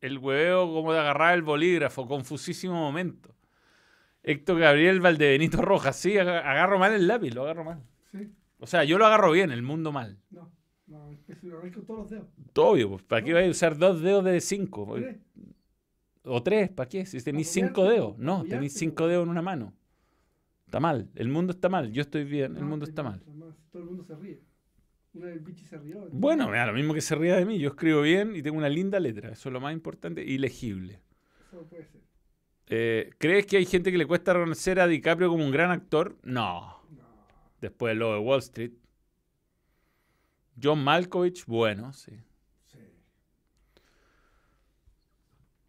El hueveo como de agarrar el bolígrafo, confusísimo momento. Héctor Gabriel Valdebenito Rojas, sí, aga- agarro mal el lápiz, lo agarro mal. Sí. O sea, yo lo agarro bien, el mundo mal. No. No, es que lo agarré con todos los dedos. Obvio, pues, ¿para qué vais a usar dos dedos de cinco? ¿Tres? O tres, ¿para qué? Si tenéis cinco dedos. No, tenéis po. cinco dedos en una mano. Está mal, el mundo está mal, yo estoy bien, el No, mundo está mal. además, Todo el mundo se ríe. Una vez el bichi se rió. Bueno, me da lo mismo que se ría de mí, yo escribo bien y tengo una linda letra, eso es lo más importante, y legible. Eso puede ser. Eh, ¿Crees que hay gente que le cuesta reconocer a DiCaprio como un gran actor? No. Después de lo de Wall Street. John Malkovich, bueno, sí. Sí.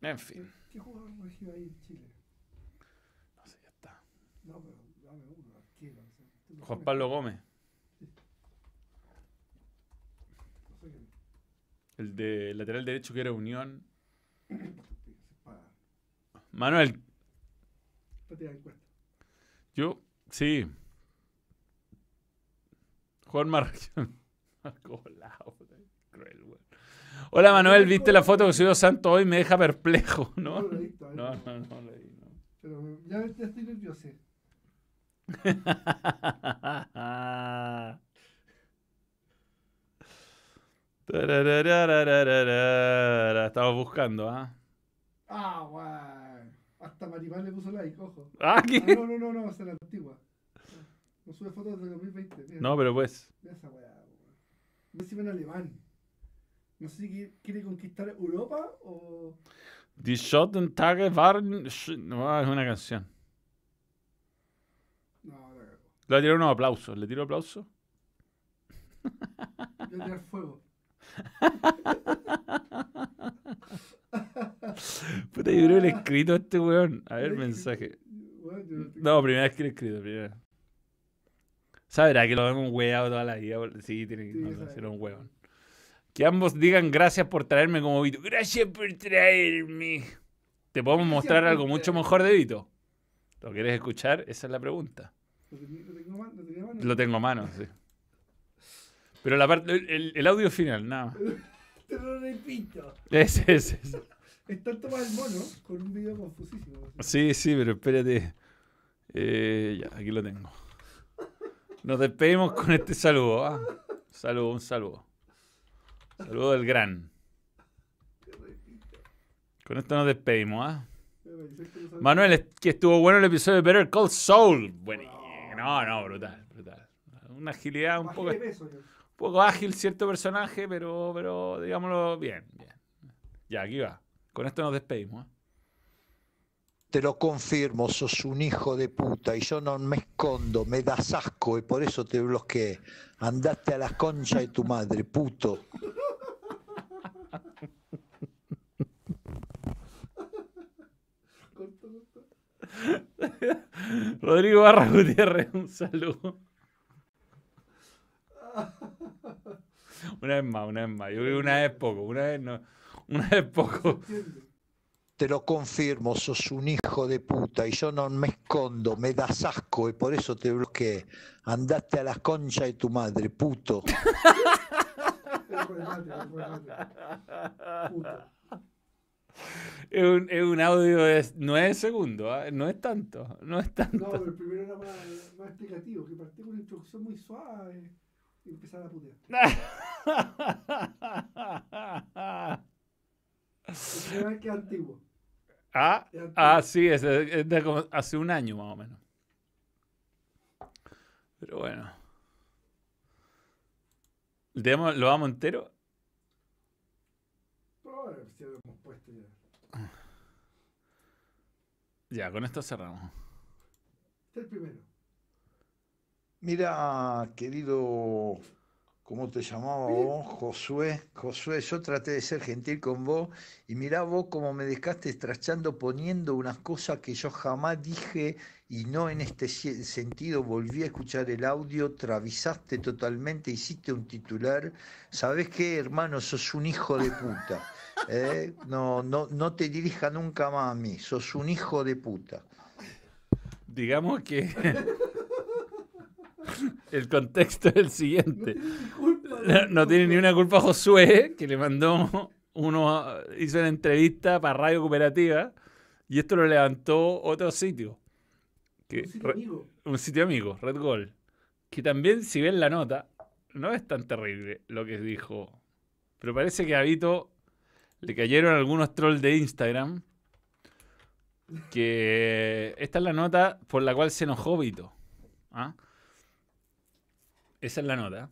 En fin, ¿Qué jugador ahí en Chile? no sé, ya está. No, pero dame uno, arquero. Juan. Pablo Gómez, No sé quién. el de lateral derecho que era Unión. Manuel, yo, sí. Juan Marrón. Cruel, güey. Hola Manuel, ¿viste la foto que subió Santo hoy? Me deja perplejo, ¿no? No lo he visto, a ver, No, no, no, leí, no. Pero ya, ya estoy nervioso. Estamos buscando, ¿ah? Ah, guay. Hasta Maripán le puso like, ojo. Ah, Ah, ¿qué? no, no, no, no, esa es la antigua. No sube fotos desde 2020. Mira, No, pero pues. mira esa weá. weón. Encima en alemán. No sé si qui- quiere conquistar Europa o. Die Schotten Tage waren. No, es una canción. No, la cagó. Le voy a tirar unos aplausos. ¿Le tiro aplausos? Yo voy a tirar fuego. Puta, yo creo que le he escrito a este weón. A ver, mensaje. no primera vez que le he escrito, primera. Sabrá que lo hemos weado toda la vida. Sí, tiene que no, ser un weón. Que ambos digan gracias por traerme como Vito. Gracias por traerme. Te podemos mostrar algo mucho mejor de Vito. ¿Lo quieres escuchar? Esa es la pregunta. Lo tengo. Lo a mano, sí. Pero la parte, el, el- el audio final, nada más. Te lo repito. Ese, ese. Es tanto más el mono con un video confusísimo. Sí, sí, pero espérate. Eh, ya, aquí lo tengo. Nos despedimos con este saludo. ¿ah? Saludo, un saludo. Saludo del gran. Te repito. Con esto nos despedimos. ¿ah? Manuel, que estuvo bueno el episodio de Better Call Saul. Bueno, no, no, brutal, brutal. Una agilidad un poco, peso, poco ágil cierto personaje, pero, pero digámoslo bien, bien. Ya, aquí va. Con esto nos despedimos. ¿ah? Te lo confirmo, sos un hijo de puta y yo no me escondo, me das asco y por eso te bloqueé. Andaste a la concha de tu madre, puto. Rodrigo Barra Gutiérrez, un saludo. Una vez más, una vez más. Yo creo que una vez poco, una vez no. Una vez poco. Te lo confirmo, sos un hijo de puta y yo no me escondo, me das asco y por eso te bloqueé. Andate a la concha de tu madre, puto. Es un, es un audio de 9 segundos, ¿ah? no es tanto, no es No, tanto. pero el primero era más, más explicativo, que partió con una introducción muy suave y empezaba a putear. El que es antiguo. ah, Es antiguo. ah, sí, es, de- es de como hace un año más o menos. Pero bueno. ¿Le damos- ¿Lo vamos entero? Pero bueno, si lo hemos puesto ya. Ya, con esto cerramos. Este es el primero. Mira, querido, ¿cómo te llamaba vos? Josué. Josué, yo traté de ser gentil con vos y mirá vos cómo me dejaste estrachando poniendo unas cosas que yo jamás dije y no en este sentido. Volví a escuchar el audio, travisaste totalmente, hiciste un titular. ¿Sabés qué, hermano? Sos un hijo de puta. ¿eh? No, no, no te dirija nunca más a mí. Sos un hijo de puta. Digamos que el contexto es el No siguiente. tiene ni culpa. No, no tiene ni una culpa Josué, que le mandó uno, hizo una entrevista para Radio Cooperativa y esto lo levantó otro sitio. Que, Un sitio re- amigo. un sitio amigo, Red Gold. Que también, si ven la nota, no es tan terrible lo que dijo. Pero parece que a Vito le cayeron algunos trolls de Instagram. Que esta es la nota por la cual se enojó Vito. ¿ah? Esa es la nota.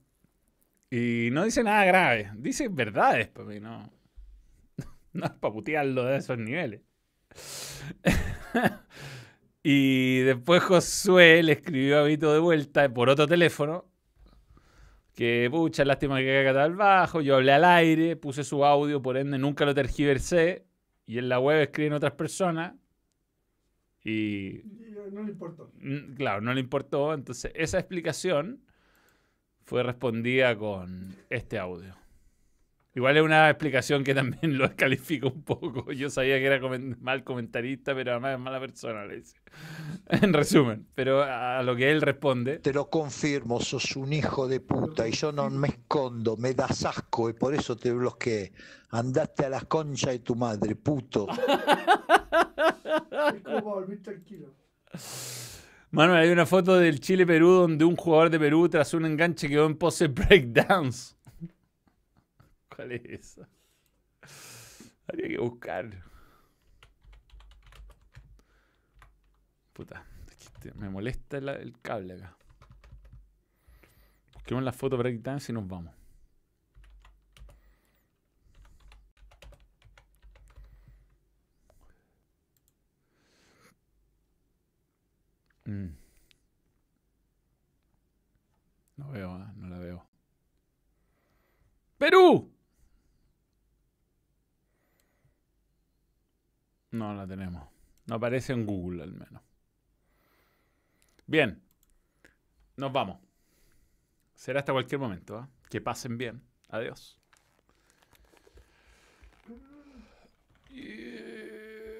Y no dice nada grave. Dice verdades para mí, no. No es para putearlo de esos niveles. y después Josué le escribió a Vito de vuelta por otro teléfono. Que pucha, lástima que caiga tal bajo. Yo hablé al aire, puse su audio, por ende nunca lo tergiversé. Y en la web escriben otras personas. Y Y No le importó. Mm, Claro, no le importó. Entonces, esa explicación fue respondida con este audio. Igual es una explicación que también lo descalifica un poco. Yo sabía que era comen- mal comentarista, pero además es mala persona, le dice. En resumen, pero a lo que él responde, Te lo confirmo, sos un hijo de puta y yo no me escondo, me das asco y por eso te bloqueé. Andate a la concha de tu madre, puto. Es como para dormir tranquilo. Manuel, hay una foto del Chile-Perú donde un jugador de Perú tras un enganche quedó en pose breakdance. ¿Cuál es esa? Habría que buscar. Puta, este- me molesta la- el cable acá. Busquemos la foto breakdance y nos vamos. Mm. No veo, ah, no la veo. ¡Perú! No la tenemos. No aparece en Google al menos. Bien. Nos vamos. Será hasta cualquier momento. ¿ah? Que pasen bien. Adiós.